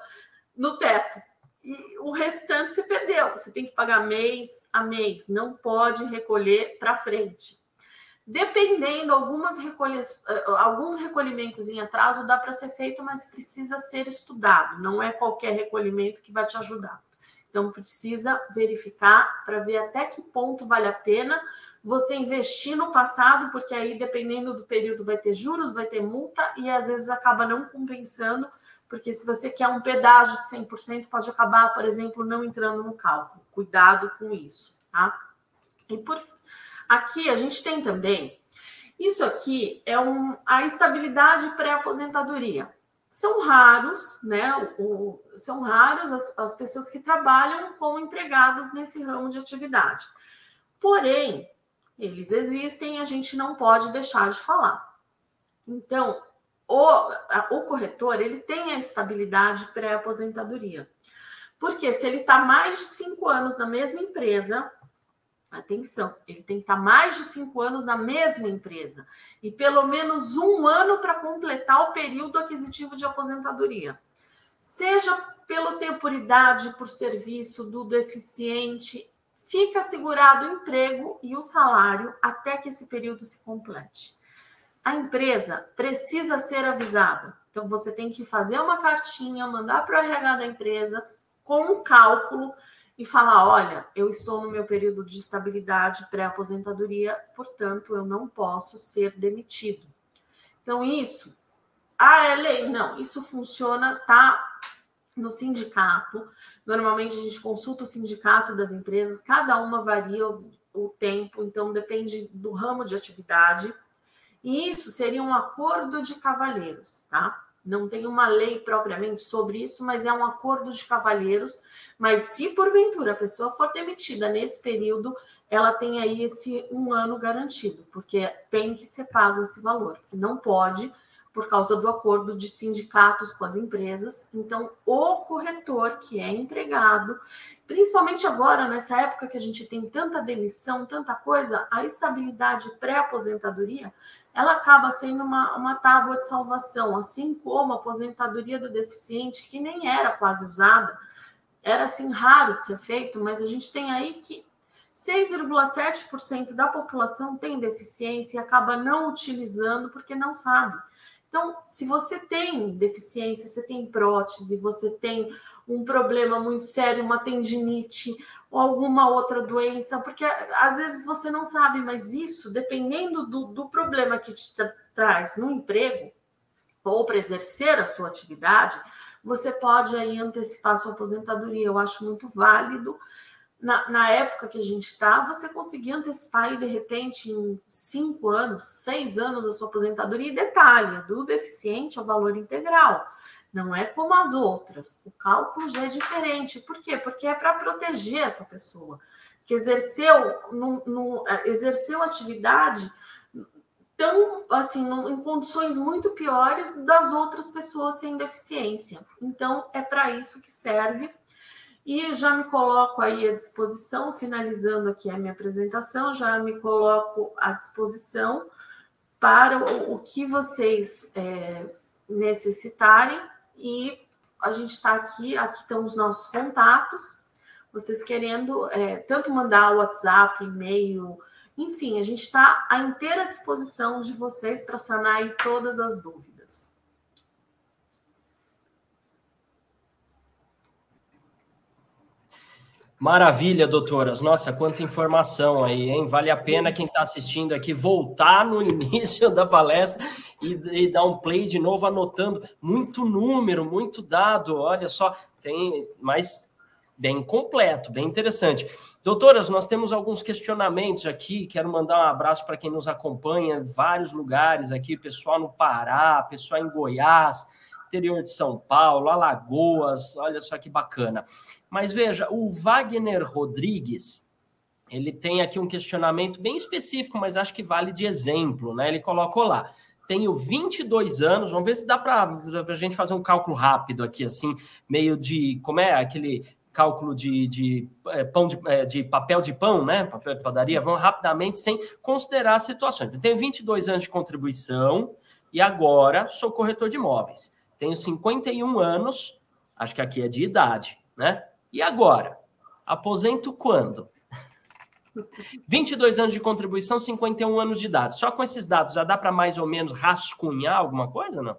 no teto. E o restante você perdeu. Você tem que pagar mês a mês. Não pode recolher para frente. Dependendo, algumas recolhe... Eh, alguns recolhimentos em atraso dá para ser feito, mas precisa ser estudado. Não é qualquer recolhimento que vai te ajudar. Então, precisa verificar para ver até que ponto vale a pena você investir no passado, porque aí, dependendo do período, vai ter juros, vai ter multa e às vezes acaba não compensando, porque se você quer um pedágio de 100%, pode acabar, por exemplo, não entrando no cálculo. Cuidado com isso, tá? E por aqui a gente tem também isso aqui é um, a estabilidade pré-aposentadoria são raros, né? O, são raros as, as pessoas que trabalham como empregados nesse ramo de atividade. Porém, eles existem e a gente não pode deixar de falar. Então, o, a, o corretor ele tem a estabilidade pré-aposentadoria. Porque se ele está mais de cinco anos na mesma empresa, Atenção, ele tem que estar mais de cinco anos na mesma empresa e pelo menos um ano para completar o período aquisitivo de aposentadoria. Seja pelo temporidade, por serviço do deficiente, fica assegurado o emprego e o salário até que esse período se complete. A empresa precisa ser avisada. Então, você tem que fazer uma cartinha, mandar para o RH da empresa com um cálculo e falar: olha, eu estou no meu período de estabilidade pré-aposentadoria, portanto, eu não posso ser demitido. Então, isso, ah, é lei? Não, isso funciona, tá no sindicato. Normalmente a gente consulta o sindicato das empresas, cada uma varia o, o tempo, então depende do ramo de atividade. E isso seria um acordo de cavalheiros, tá? Não tem uma lei propriamente sobre isso, mas é um acordo de cavalheiros. Mas se porventura a pessoa for demitida nesse período, ela tem aí esse um ano garantido, porque tem que ser pago esse valor, que não pode, por causa do acordo de sindicatos com as empresas. Então, o corretor que é empregado, Principalmente agora, nessa época que a gente tem tanta demissão, tanta coisa, a estabilidade pré-aposentadoria, ela acaba sendo uma, uma tábua de salvação, assim como a aposentadoria do deficiente, que nem era quase usada, era assim raro de ser feito, mas a gente tem aí que 6,7% da população tem deficiência e acaba não utilizando porque não sabe. Então, se você tem deficiência, você tem prótese, você tem um problema muito sério, uma tendinite ou alguma outra doença, porque às vezes você não sabe, mas isso, dependendo do, do problema que te tra traz no emprego ou para exercer a sua atividade, você pode aí antecipar sua aposentadoria. Eu acho muito válido na, na época que a gente está, você conseguir antecipar e de repente em cinco anos, seis anos a sua aposentadoria. E detalhe, do deficiente ao valor integral. Não é como as outras. O cálculo já é diferente. Por quê? Porque é para proteger essa pessoa que exerceu, no, no, é, exerceu atividade tão assim em condições muito piores das outras pessoas sem deficiência. Então é para isso que serve e já me coloco aí à disposição, finalizando aqui a minha apresentação, já me coloco à disposição para o, o que vocês é, necessitarem. E a gente está aqui, aqui estão os nossos contatos. Vocês querendo é, tanto mandar WhatsApp, e-mail, enfim, a gente está à inteira disposição de vocês para sanar todas as dúvidas. Maravilha, doutoras. Nossa, quanta informação aí, hein? Vale a pena quem está assistindo aqui voltar no início da palestra e, e, dar um play de novo, anotando muito número, muito dado. Olha só, tem mais bem completo, bem interessante. Doutoras, nós temos alguns questionamentos aqui. Quero mandar um abraço para quem nos acompanha em vários lugares aqui, pessoal no Pará, pessoal em Goiás, interior de São Paulo, Alagoas. Olha só que bacana. Mas veja, o Wagner Rodrigues, ele tem aqui um questionamento bem específico, mas acho que vale de exemplo, né? Ele colocou lá. Tenho 22 anos, vamos ver se dá para a gente fazer um cálculo rápido aqui, assim, meio de. Como é aquele cálculo de, de é, pão de, é, de, papel de pão, né? Papel de padaria, vamos rapidamente, sem considerar as situações. Eu tenho 22 anos de contribuição e agora sou corretor de imóveis. Tenho 51 anos, acho que aqui é de idade, né? E agora? Aposento quando? 22 anos de contribuição, 51 anos de idade. Só com esses dados já dá para mais ou menos rascunhar alguma coisa, não?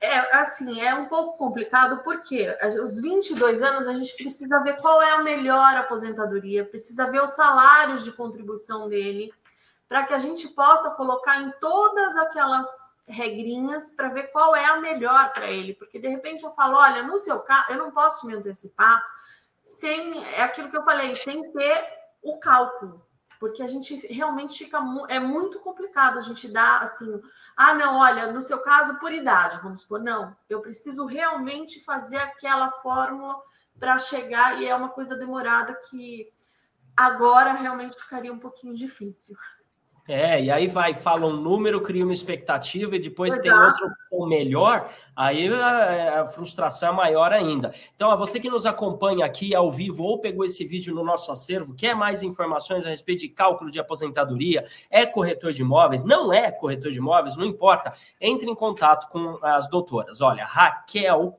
É, assim, é um pouco complicado, porque os 22 anos a gente precisa ver qual é a melhor aposentadoria, precisa ver os salários de contribuição dele, para que a gente possa colocar em todas aquelas regrinhas para ver qual é a melhor para ele. Porque de repente eu falo: olha, no seu caso, eu não posso me antecipar, sem é aquilo que eu falei, sem ter o cálculo, porque a gente realmente fica é muito complicado a gente dar assim, ah, não, olha, no seu caso por idade, vamos supor, não, eu preciso realmente fazer aquela fórmula para chegar e é uma coisa demorada que agora realmente ficaria um pouquinho difícil. É, e aí vai, fala um número, cria uma expectativa e depois Exato. tem outro melhor, aí a, a, frustração é maior ainda. Então, a você que nos acompanha aqui ao vivo ou pegou esse vídeo no nosso acervo, quer mais informações a respeito de cálculo de aposentadoria, é corretor de imóveis, não é corretor de imóveis, não importa, entre em contato com as doutoras. Olha, Raquel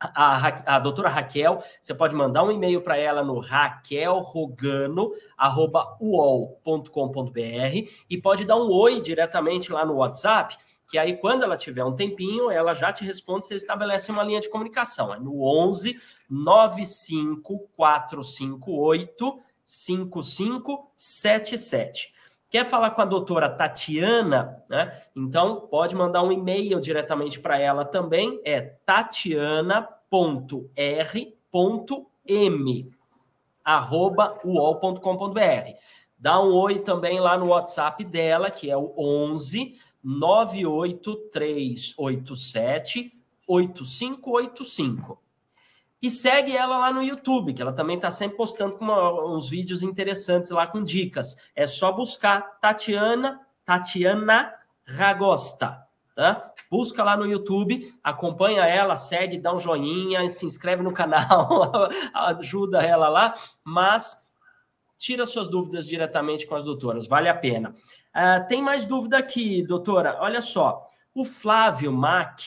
a, a doutora Raquel, você pode mandar um e-mail para ela no raquelrogano.uol.com.br e pode dar um oi diretamente lá no WhatsApp, que aí quando ela tiver um tempinho, ela já te responde, você estabelece uma linha de comunicação. É no 11 95458 5577. Quer falar com a doutora Tatiana, né? Então pode mandar um e-mail diretamente para ela também, é tatiana.r.m arroba uol.com.br. Dá um oi também lá no WhatsApp dela, que é o 11 98387 8585. E segue ela lá no YouTube, que ela também está sempre postando uma, uns vídeos interessantes lá com dicas. É só buscar Tatiana, Tatiana Ragosta. tá? Busca lá no YouTube, acompanha ela, segue, dá um joinha, se inscreve no canal, ajuda ela lá, mas tira suas dúvidas diretamente com as doutoras, vale a pena. Uh, tem mais dúvida aqui, doutora. Olha só, o Flávio Mac,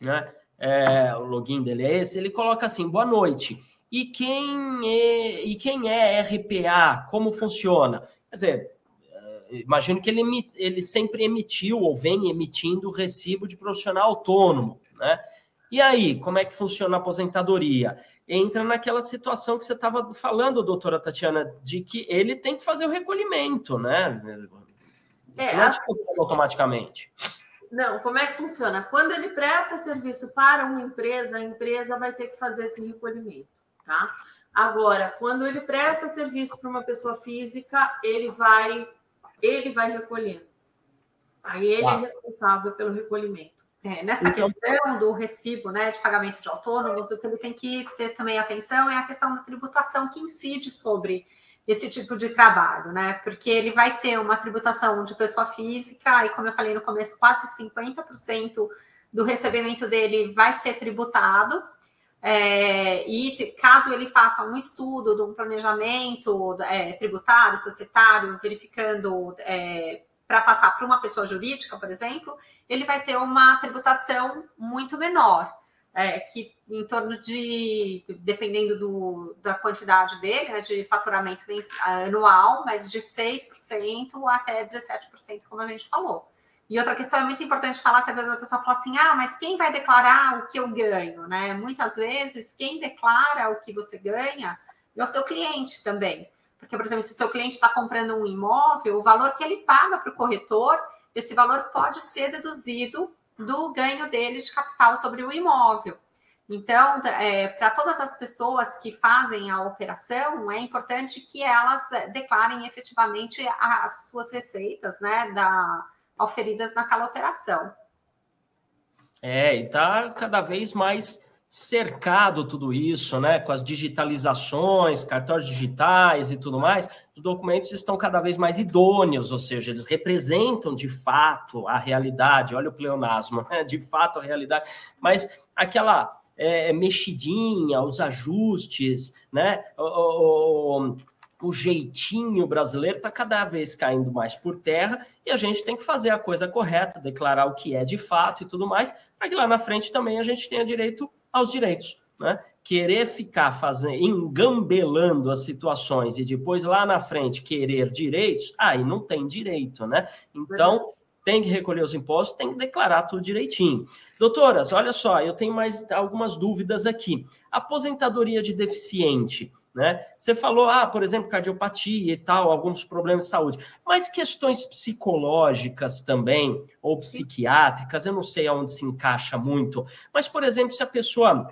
né? É, o login dele é esse, ele coloca assim: boa noite. E quem é, e quem é RPA? Como funciona? Quer dizer, eh, imagino que ele, ele sempre emitiu ou vem emitindo recibo de profissional autônomo, né? E aí, como é que funciona a aposentadoria? Entra naquela situação que você estava falando, doutora Tatiana, de que ele tem que fazer o recolhimento, né? É, não assim, automaticamente. Não, como é que funciona? Quando ele presta serviço para uma empresa, a empresa vai ter que fazer esse recolhimento, tá? Agora, quando ele presta serviço para uma pessoa física, ele vai ele vai recolhendo. Aí ele é responsável pelo recolhimento. É, nessa então, questão do recibo né, de pagamento de autônomos, o que ele tem que ter também atenção é a questão da tributação que incide sobre esse tipo de trabalho, né? Porque ele vai ter uma tributação de pessoa física, e como eu falei no começo, quase 50% do recebimento dele vai ser tributado. É, e caso ele faça um estudo de um planejamento é, tributário, societário, verificando é, para passar para uma pessoa jurídica, por exemplo, ele vai ter uma tributação muito menor é, que em torno de, dependendo do, da quantidade dele, né, de faturamento anual, mas de 6% até 17%, como a gente falou. E outra questão é muito importante falar que às vezes a pessoa fala assim: ah, mas quem vai declarar o que eu ganho? Né? Muitas vezes, quem declara o que você ganha é o seu cliente também. Porque, por exemplo, se o seu cliente está comprando um imóvel, o valor que ele paga para o corretor, esse valor pode ser deduzido do ganho dele de capital sobre o imóvel. Então, é, para todas as pessoas que fazem a operação, é importante que elas é, declarem efetivamente as suas receitas, né, da, oferidas naquela operação. É, e está cada vez mais cercado tudo isso, né, com as digitalizações, cartórios digitais e tudo mais, os documentos estão cada vez mais idôneos, ou seja, eles representam de fato a realidade. Olha o pleonasmo, né? de fato a realidade, mas aquela é, mexidinha, os ajustes, né, o, o, o jeitinho brasileiro está cada vez caindo mais por terra e a gente tem que fazer a coisa correta, declarar o que é de fato e tudo mais, para que lá na frente também a gente tenha direito aos direitos, né? Querer ficar fazendo, engambelando as situações e depois lá na frente querer direitos, aí não tem direito, né? Então, tem que recolher os impostos, tem que declarar tudo direitinho. Doutoras, olha só, eu tenho mais algumas dúvidas aqui. Aposentadoria de deficiente, né? Você falou, ah, por exemplo, cardiopatia e tal, alguns problemas de saúde, mas questões psicológicas também, ou psiquiátricas, eu não sei aonde se encaixa muito, mas, por exemplo, se a pessoa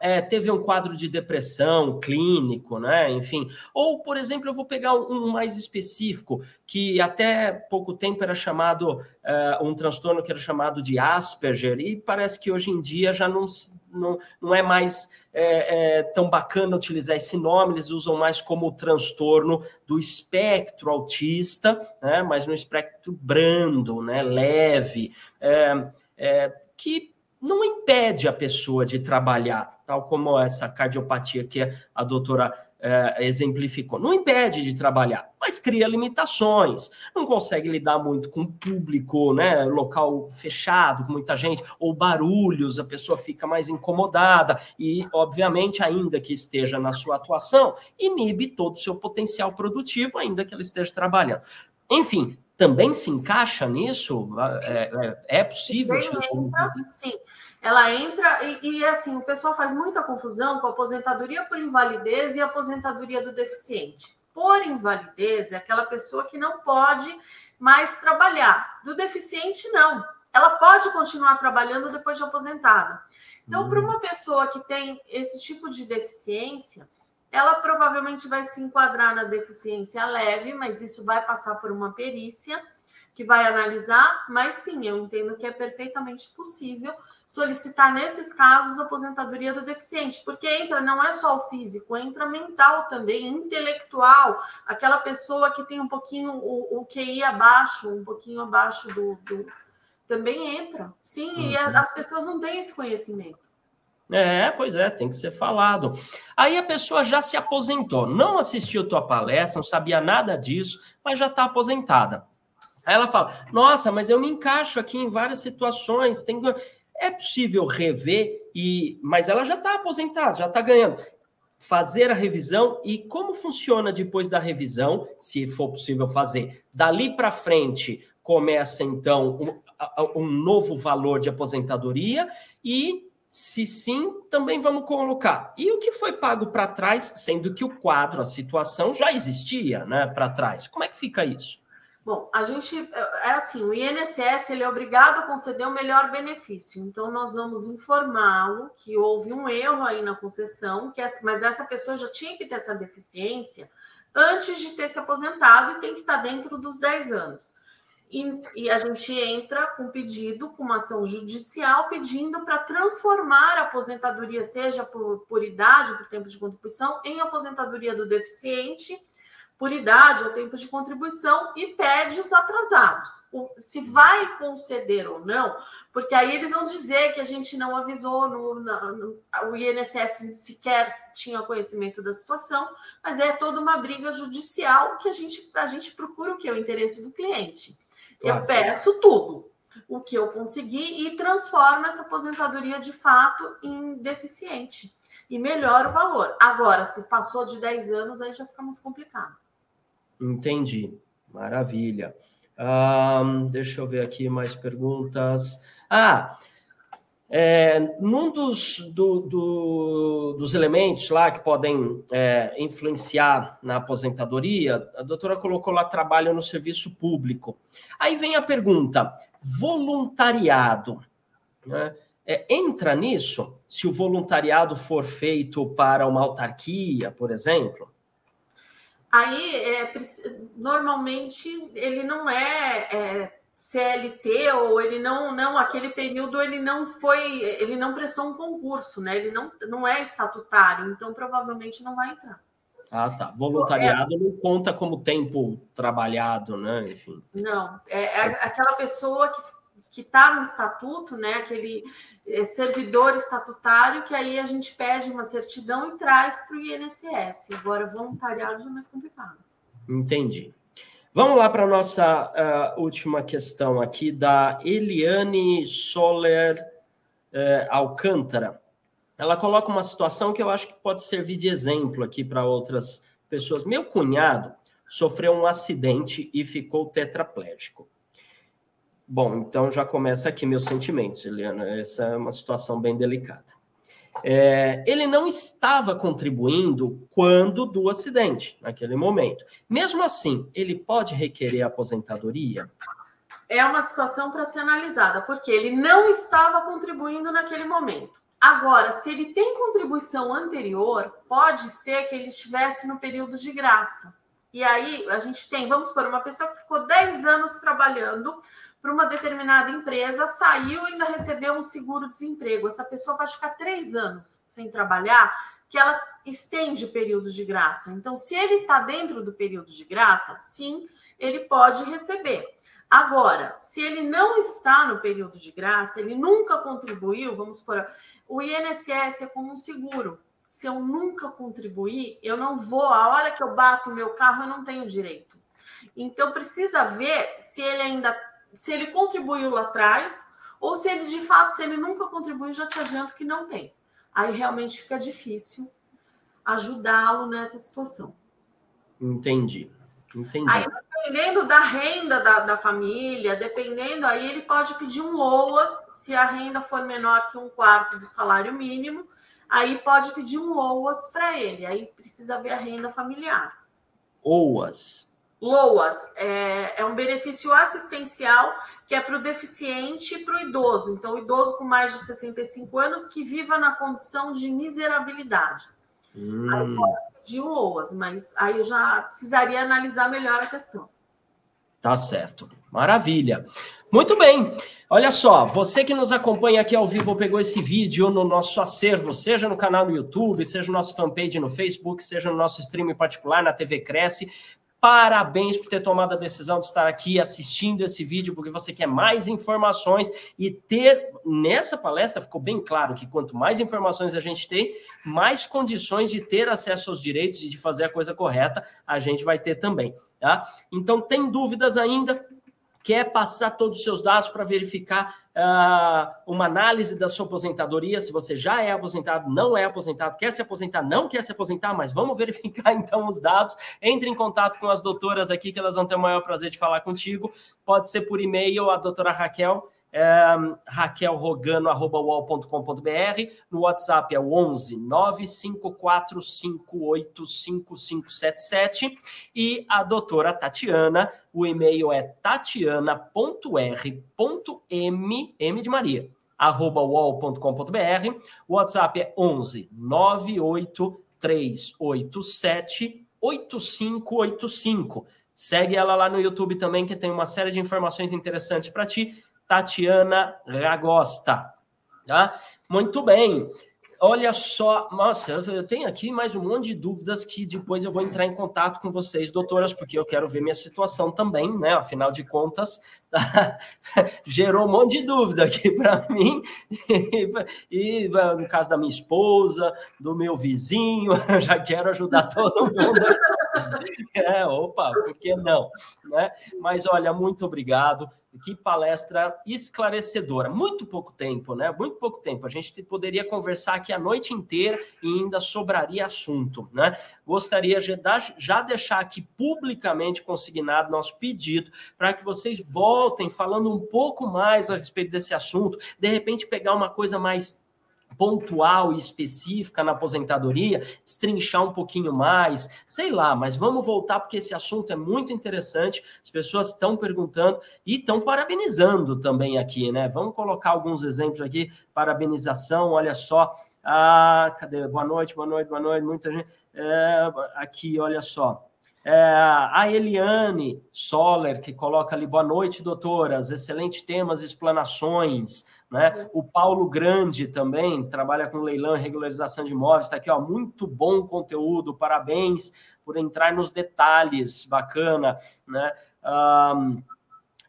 é, teve um quadro de depressão clínico, né? Enfim. Ou, por exemplo, eu vou pegar um mais específico, que até pouco tempo era chamado, uh, um transtorno que era chamado de Asperger, e parece que hoje em dia já não, não, não é mais é, é, tão bacana utilizar esse nome, eles usam mais como o transtorno do espectro autista, né? Mas no espectro brando, né? Leve, é, é que não impede a pessoa de trabalhar, tal como essa cardiopatia que a doutora é, exemplificou. Não impede de trabalhar, mas cria limitações. Não consegue lidar muito com o público, né? Local fechado, com muita gente, ou barulhos, a pessoa fica mais incomodada e, obviamente, ainda que esteja na sua atuação, inibe todo o seu potencial produtivo, ainda que ela esteja trabalhando. Enfim, também se encaixa nisso? É, é, é possível? Sim, ela entra e, e, assim, o pessoal faz muita confusão com a aposentadoria por invalidez e a aposentadoria do deficiente. Por invalidez é aquela pessoa que não pode mais trabalhar. Do deficiente, não. Ela pode continuar trabalhando depois de aposentada. Então, para uma pessoa que tem esse tipo de deficiência, ela provavelmente vai se enquadrar na deficiência leve, mas isso vai passar por uma perícia que vai analisar. Mas sim, eu entendo que é perfeitamente possível solicitar nesses casos a aposentadoria do deficiente, porque entra não é só o físico, entra mental também, intelectual, aquela pessoa que tem um pouquinho o, o QI abaixo, um pouquinho abaixo do, do também entra. Sim, uhum. e as pessoas não têm esse conhecimento. É, pois é, tem que ser falado. Aí a pessoa já se aposentou, não assistiu tua palestra, não sabia nada disso, mas já está aposentada. Aí ela fala: Nossa, mas eu me encaixo aqui em várias situações. Tem... É possível rever, e mas ela já está aposentada, já está ganhando. Fazer a revisão e como funciona depois da revisão, se for possível fazer. Dali para frente começa então um, um novo valor de aposentadoria e se sim, também vamos colocar. E o que foi pago para trás, sendo que o quadro, a situação já existia, né, para trás? Como é que fica isso? Bom, a gente é assim, o INSS ele é obrigado a conceder o melhor benefício. Então nós vamos informá-lo que houve um erro aí na concessão, que mas essa pessoa já tinha que ter essa deficiência antes de ter se aposentado e tem que estar dentro dos 10 anos. E, e, a gente entra com pedido, com uma ação judicial, pedindo para transformar a aposentadoria, seja por, por idade, por tempo de contribuição, em aposentadoria do deficiente, por idade ou tempo de contribuição, e pede os atrasados. O, se vai conceder ou não, porque aí eles vão dizer que a gente não avisou, no, no, no, o INSS sequer tinha conhecimento da situação, mas é toda uma briga judicial que a gente, a gente procura o que? O interesse do cliente. Eu peço tudo o que eu consegui e transformo essa aposentadoria de fato em deficiente e melhora o valor. Agora, se passou de 10 anos, aí já fica mais complicado. Entendi. Maravilha. Um, deixa eu ver aqui mais perguntas. Ah, é, num dos, do, do, dos elementos lá que podem é, influenciar na aposentadoria, a doutora colocou lá trabalho no serviço público. Aí vem a pergunta: voluntariado. Né? É, entra nisso se o voluntariado for feito para uma autarquia, por exemplo? Aí, é, normalmente, ele não é, é CLT ou ele não não aquele período ele não foi ele não prestou um concurso né? Ele não não é estatutário então provavelmente não vai entrar. Ah tá. Voluntariado é, não conta como tempo trabalhado né? Enfim. Não. É, é aquela pessoa que que está no estatuto né aquele é, servidor estatutário que aí a gente pede uma certidão e traz para o INSS agora voluntariado é mais complicado entendi Vamos lá para a nossa uh, última questão aqui, da Eliane Soler uh, Alcântara. Ela coloca uma situação que eu acho que pode servir de exemplo aqui para outras pessoas. Meu cunhado sofreu um acidente e ficou tetraplégico. Bom, então já começa aqui meus sentimentos, Eliana. Essa é uma situação bem delicada. É, ele não estava contribuindo quando do acidente, naquele momento. Mesmo assim, ele pode requerer aposentadoria? É uma situação para ser analisada, porque ele não estava contribuindo naquele momento. Agora, se ele tem contribuição anterior, pode ser que ele estivesse no período de graça. E aí a gente tem, vamos por uma pessoa que ficou 10 anos trabalhando, para uma determinada empresa, saiu e ainda recebeu um seguro-desemprego. Essa pessoa pode ficar três anos sem trabalhar, que ela estende o período de graça. Então, se ele está dentro do período de graça, sim, ele pode receber. Agora, se ele não está no período de graça, ele nunca contribuiu, vamos por. O INSS é como um seguro. Se eu nunca contribuir, eu não vou. A hora que eu bato o meu carro, eu não tenho direito. Então, precisa ver se ele ainda se ele contribuiu lá atrás, ou se ele de fato, se ele nunca contribuiu, já te adianto que não tem. Aí realmente fica difícil ajudá-lo nessa situação. Entendi. Entendi. Aí, dependendo da renda da, da família, dependendo, aí ele pode pedir um LOAS, se a renda for menor que um quarto do salário mínimo, aí pode pedir um LOAS para ele. Aí precisa ver a renda familiar. OAS. LOAS é, é um benefício assistencial que é para o deficiente e para o idoso. Então, o idoso com mais de 65 anos que viva na condição de miserabilidade. Hum. Aí um LOAS, mas aí eu já precisaria analisar melhor a questão. Tá certo. Maravilha. Muito bem. Olha só, você que nos acompanha aqui ao vivo pegou esse vídeo no nosso acervo, seja no canal no YouTube, seja no nosso fanpage no Facebook, seja no nosso stream particular na TV Cresce Parabéns por ter tomado a decisão de estar aqui assistindo esse vídeo, porque você quer mais informações e ter nessa palestra ficou bem claro que quanto mais informações a gente tem, mais condições de ter acesso aos direitos e de fazer a coisa correta a gente vai ter também, tá? Então, tem dúvidas ainda? quer passar todos os seus dados para verificar uma análise da sua aposentadoria, se você já é aposentado, não é aposentado, quer se aposentar, não quer se aposentar, mas vamos verificar então os dados. Entre em contato com as doutoras aqui, que elas vão ter o maior prazer de falar contigo. Pode ser por e-mail, a doutora Raquel, é, raquelrogano.com.br, no WhatsApp é o 11 954585577 e a doutora Tatiana, o e-mail é tatiana.r.m, M de Maria, arroba wall.com.br, o WhatsApp é 11 98387 8585. Segue ela lá no YouTube também, que tem uma série de informações interessantes para ti. Tatiana Ragosta. Tá? Muito bem. Olha só, nossa, eu tenho aqui mais um monte de dúvidas que depois eu vou entrar em contato com vocês, doutoras, porque eu quero ver minha situação também, né? Afinal de contas, gerou um monte de dúvida aqui para mim, e, no caso da minha esposa, do meu vizinho, eu já quero ajudar todo mundo. É, opa, por que não? Né? Mas olha, muito obrigado. Que palestra esclarecedora. Muito pouco tempo, né? Muito pouco tempo. A gente poderia conversar aqui a noite inteira e ainda sobraria assunto, né? Gostaria de já deixar aqui publicamente consignado nosso pedido para que vocês voltem falando um pouco mais a respeito desse assunto, de repente pegar uma coisa mais pontual e específica na aposentadoria, destrinchar um pouquinho mais, sei lá, mas vamos voltar porque esse assunto é muito interessante, as pessoas estão perguntando e estão parabenizando também aqui, né? Vamos colocar alguns exemplos aqui, parabenização, olha só, ah, cadê? Boa noite, boa noite, boa noite, muita gente, é, aqui, olha só, é, a Eliane Soller, que coloca ali, boa noite, doutoras, excelentes temas, explanações, né? O Paulo Grande também trabalha com leilão e regularização de imóveis. Está aqui, ó, muito bom conteúdo. Parabéns por entrar nos detalhes. Bacana, né? Um,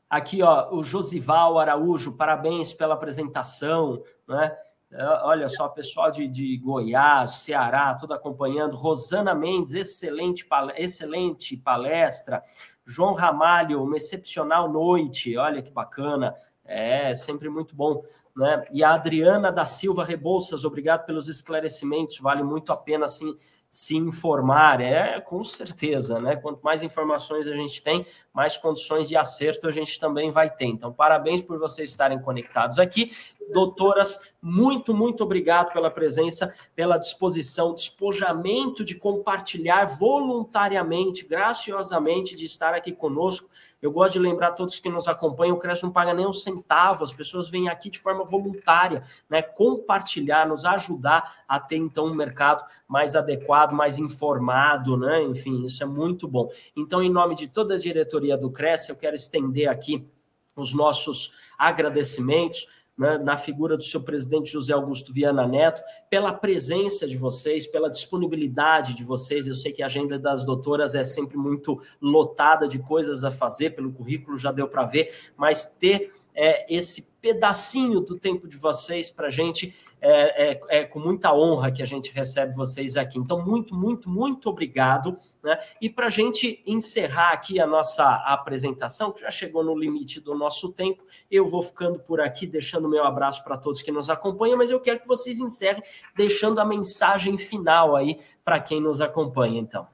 aqui, ó, o Josival Araújo, parabéns pela apresentação, né? É, olha só, pessoal de, de Goiás, Ceará, tudo acompanhando. Rosana Mendes, excelente, excelente palestra. João Ramalho, uma excepcional noite. Olha que bacana. É, sempre muito bom. Né? E a Adriana da Silva Rebouças, obrigado pelos esclarecimentos, vale muito a pena assim, se informar, é com certeza, né? Quanto mais informações a gente tem, mais condições de acerto a gente também vai ter. Então, parabéns por vocês estarem conectados aqui. Doutoras, muito, muito obrigado pela presença, pela disposição, despojamento de compartilhar voluntariamente, graciosamente, de estar aqui conosco eu gosto de lembrar todos que nos acompanham, o Cresce não paga nem um centavo, as pessoas vêm aqui de forma voluntária, né? Compartilhar, nos ajudar a ter então um mercado mais adequado, mais informado, né? Enfim, isso é muito bom. Então, em nome de toda a diretoria do Cresce, eu quero estender aqui os nossos agradecimentos né, na figura do seu presidente José Augusto Viana Neto, pela presença de vocês, pela disponibilidade de vocês. Eu sei que a agenda das doutoras é sempre muito lotada de coisas a fazer, pelo currículo já deu para ver, mas ter é, esse pedacinho do tempo de vocês para a gente é, é, é, com muita honra que a gente recebe vocês aqui. Então, muito, muito, muito obrigado. Né? E para a gente encerrar aqui a nossa apresentação, que já chegou no limite do nosso tempo, eu vou ficando por aqui, deixando meu abraço para todos que nos acompanham, mas eu quero que vocês encerrem deixando a mensagem final aí para quem nos acompanha, então.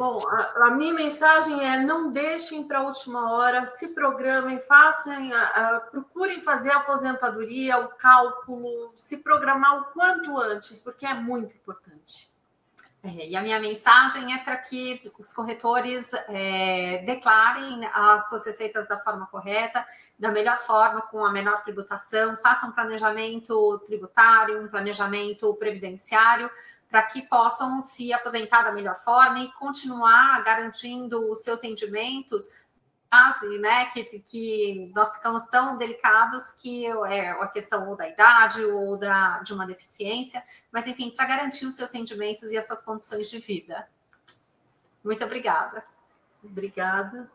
Bom, a, a, minha mensagem é não deixem para a última hora, se programem, façam, a, a, procurem fazer a aposentadoria, o cálculo, se programar o quanto antes, porque é muito importante. É, e a minha mensagem é para que os corretores é, declarem as suas receitas da forma correta, da melhor forma, com a menor tributação, façam um planejamento tributário, um planejamento previdenciário, para que possam se aposentar da melhor forma e continuar garantindo os seus rendimentos né, que, que nós ficamos tão delicados que é a questão ou da idade ou da, de uma deficiência, mas enfim, para garantir os seus rendimentos e as suas condições de vida. Muito obrigada. Obrigada.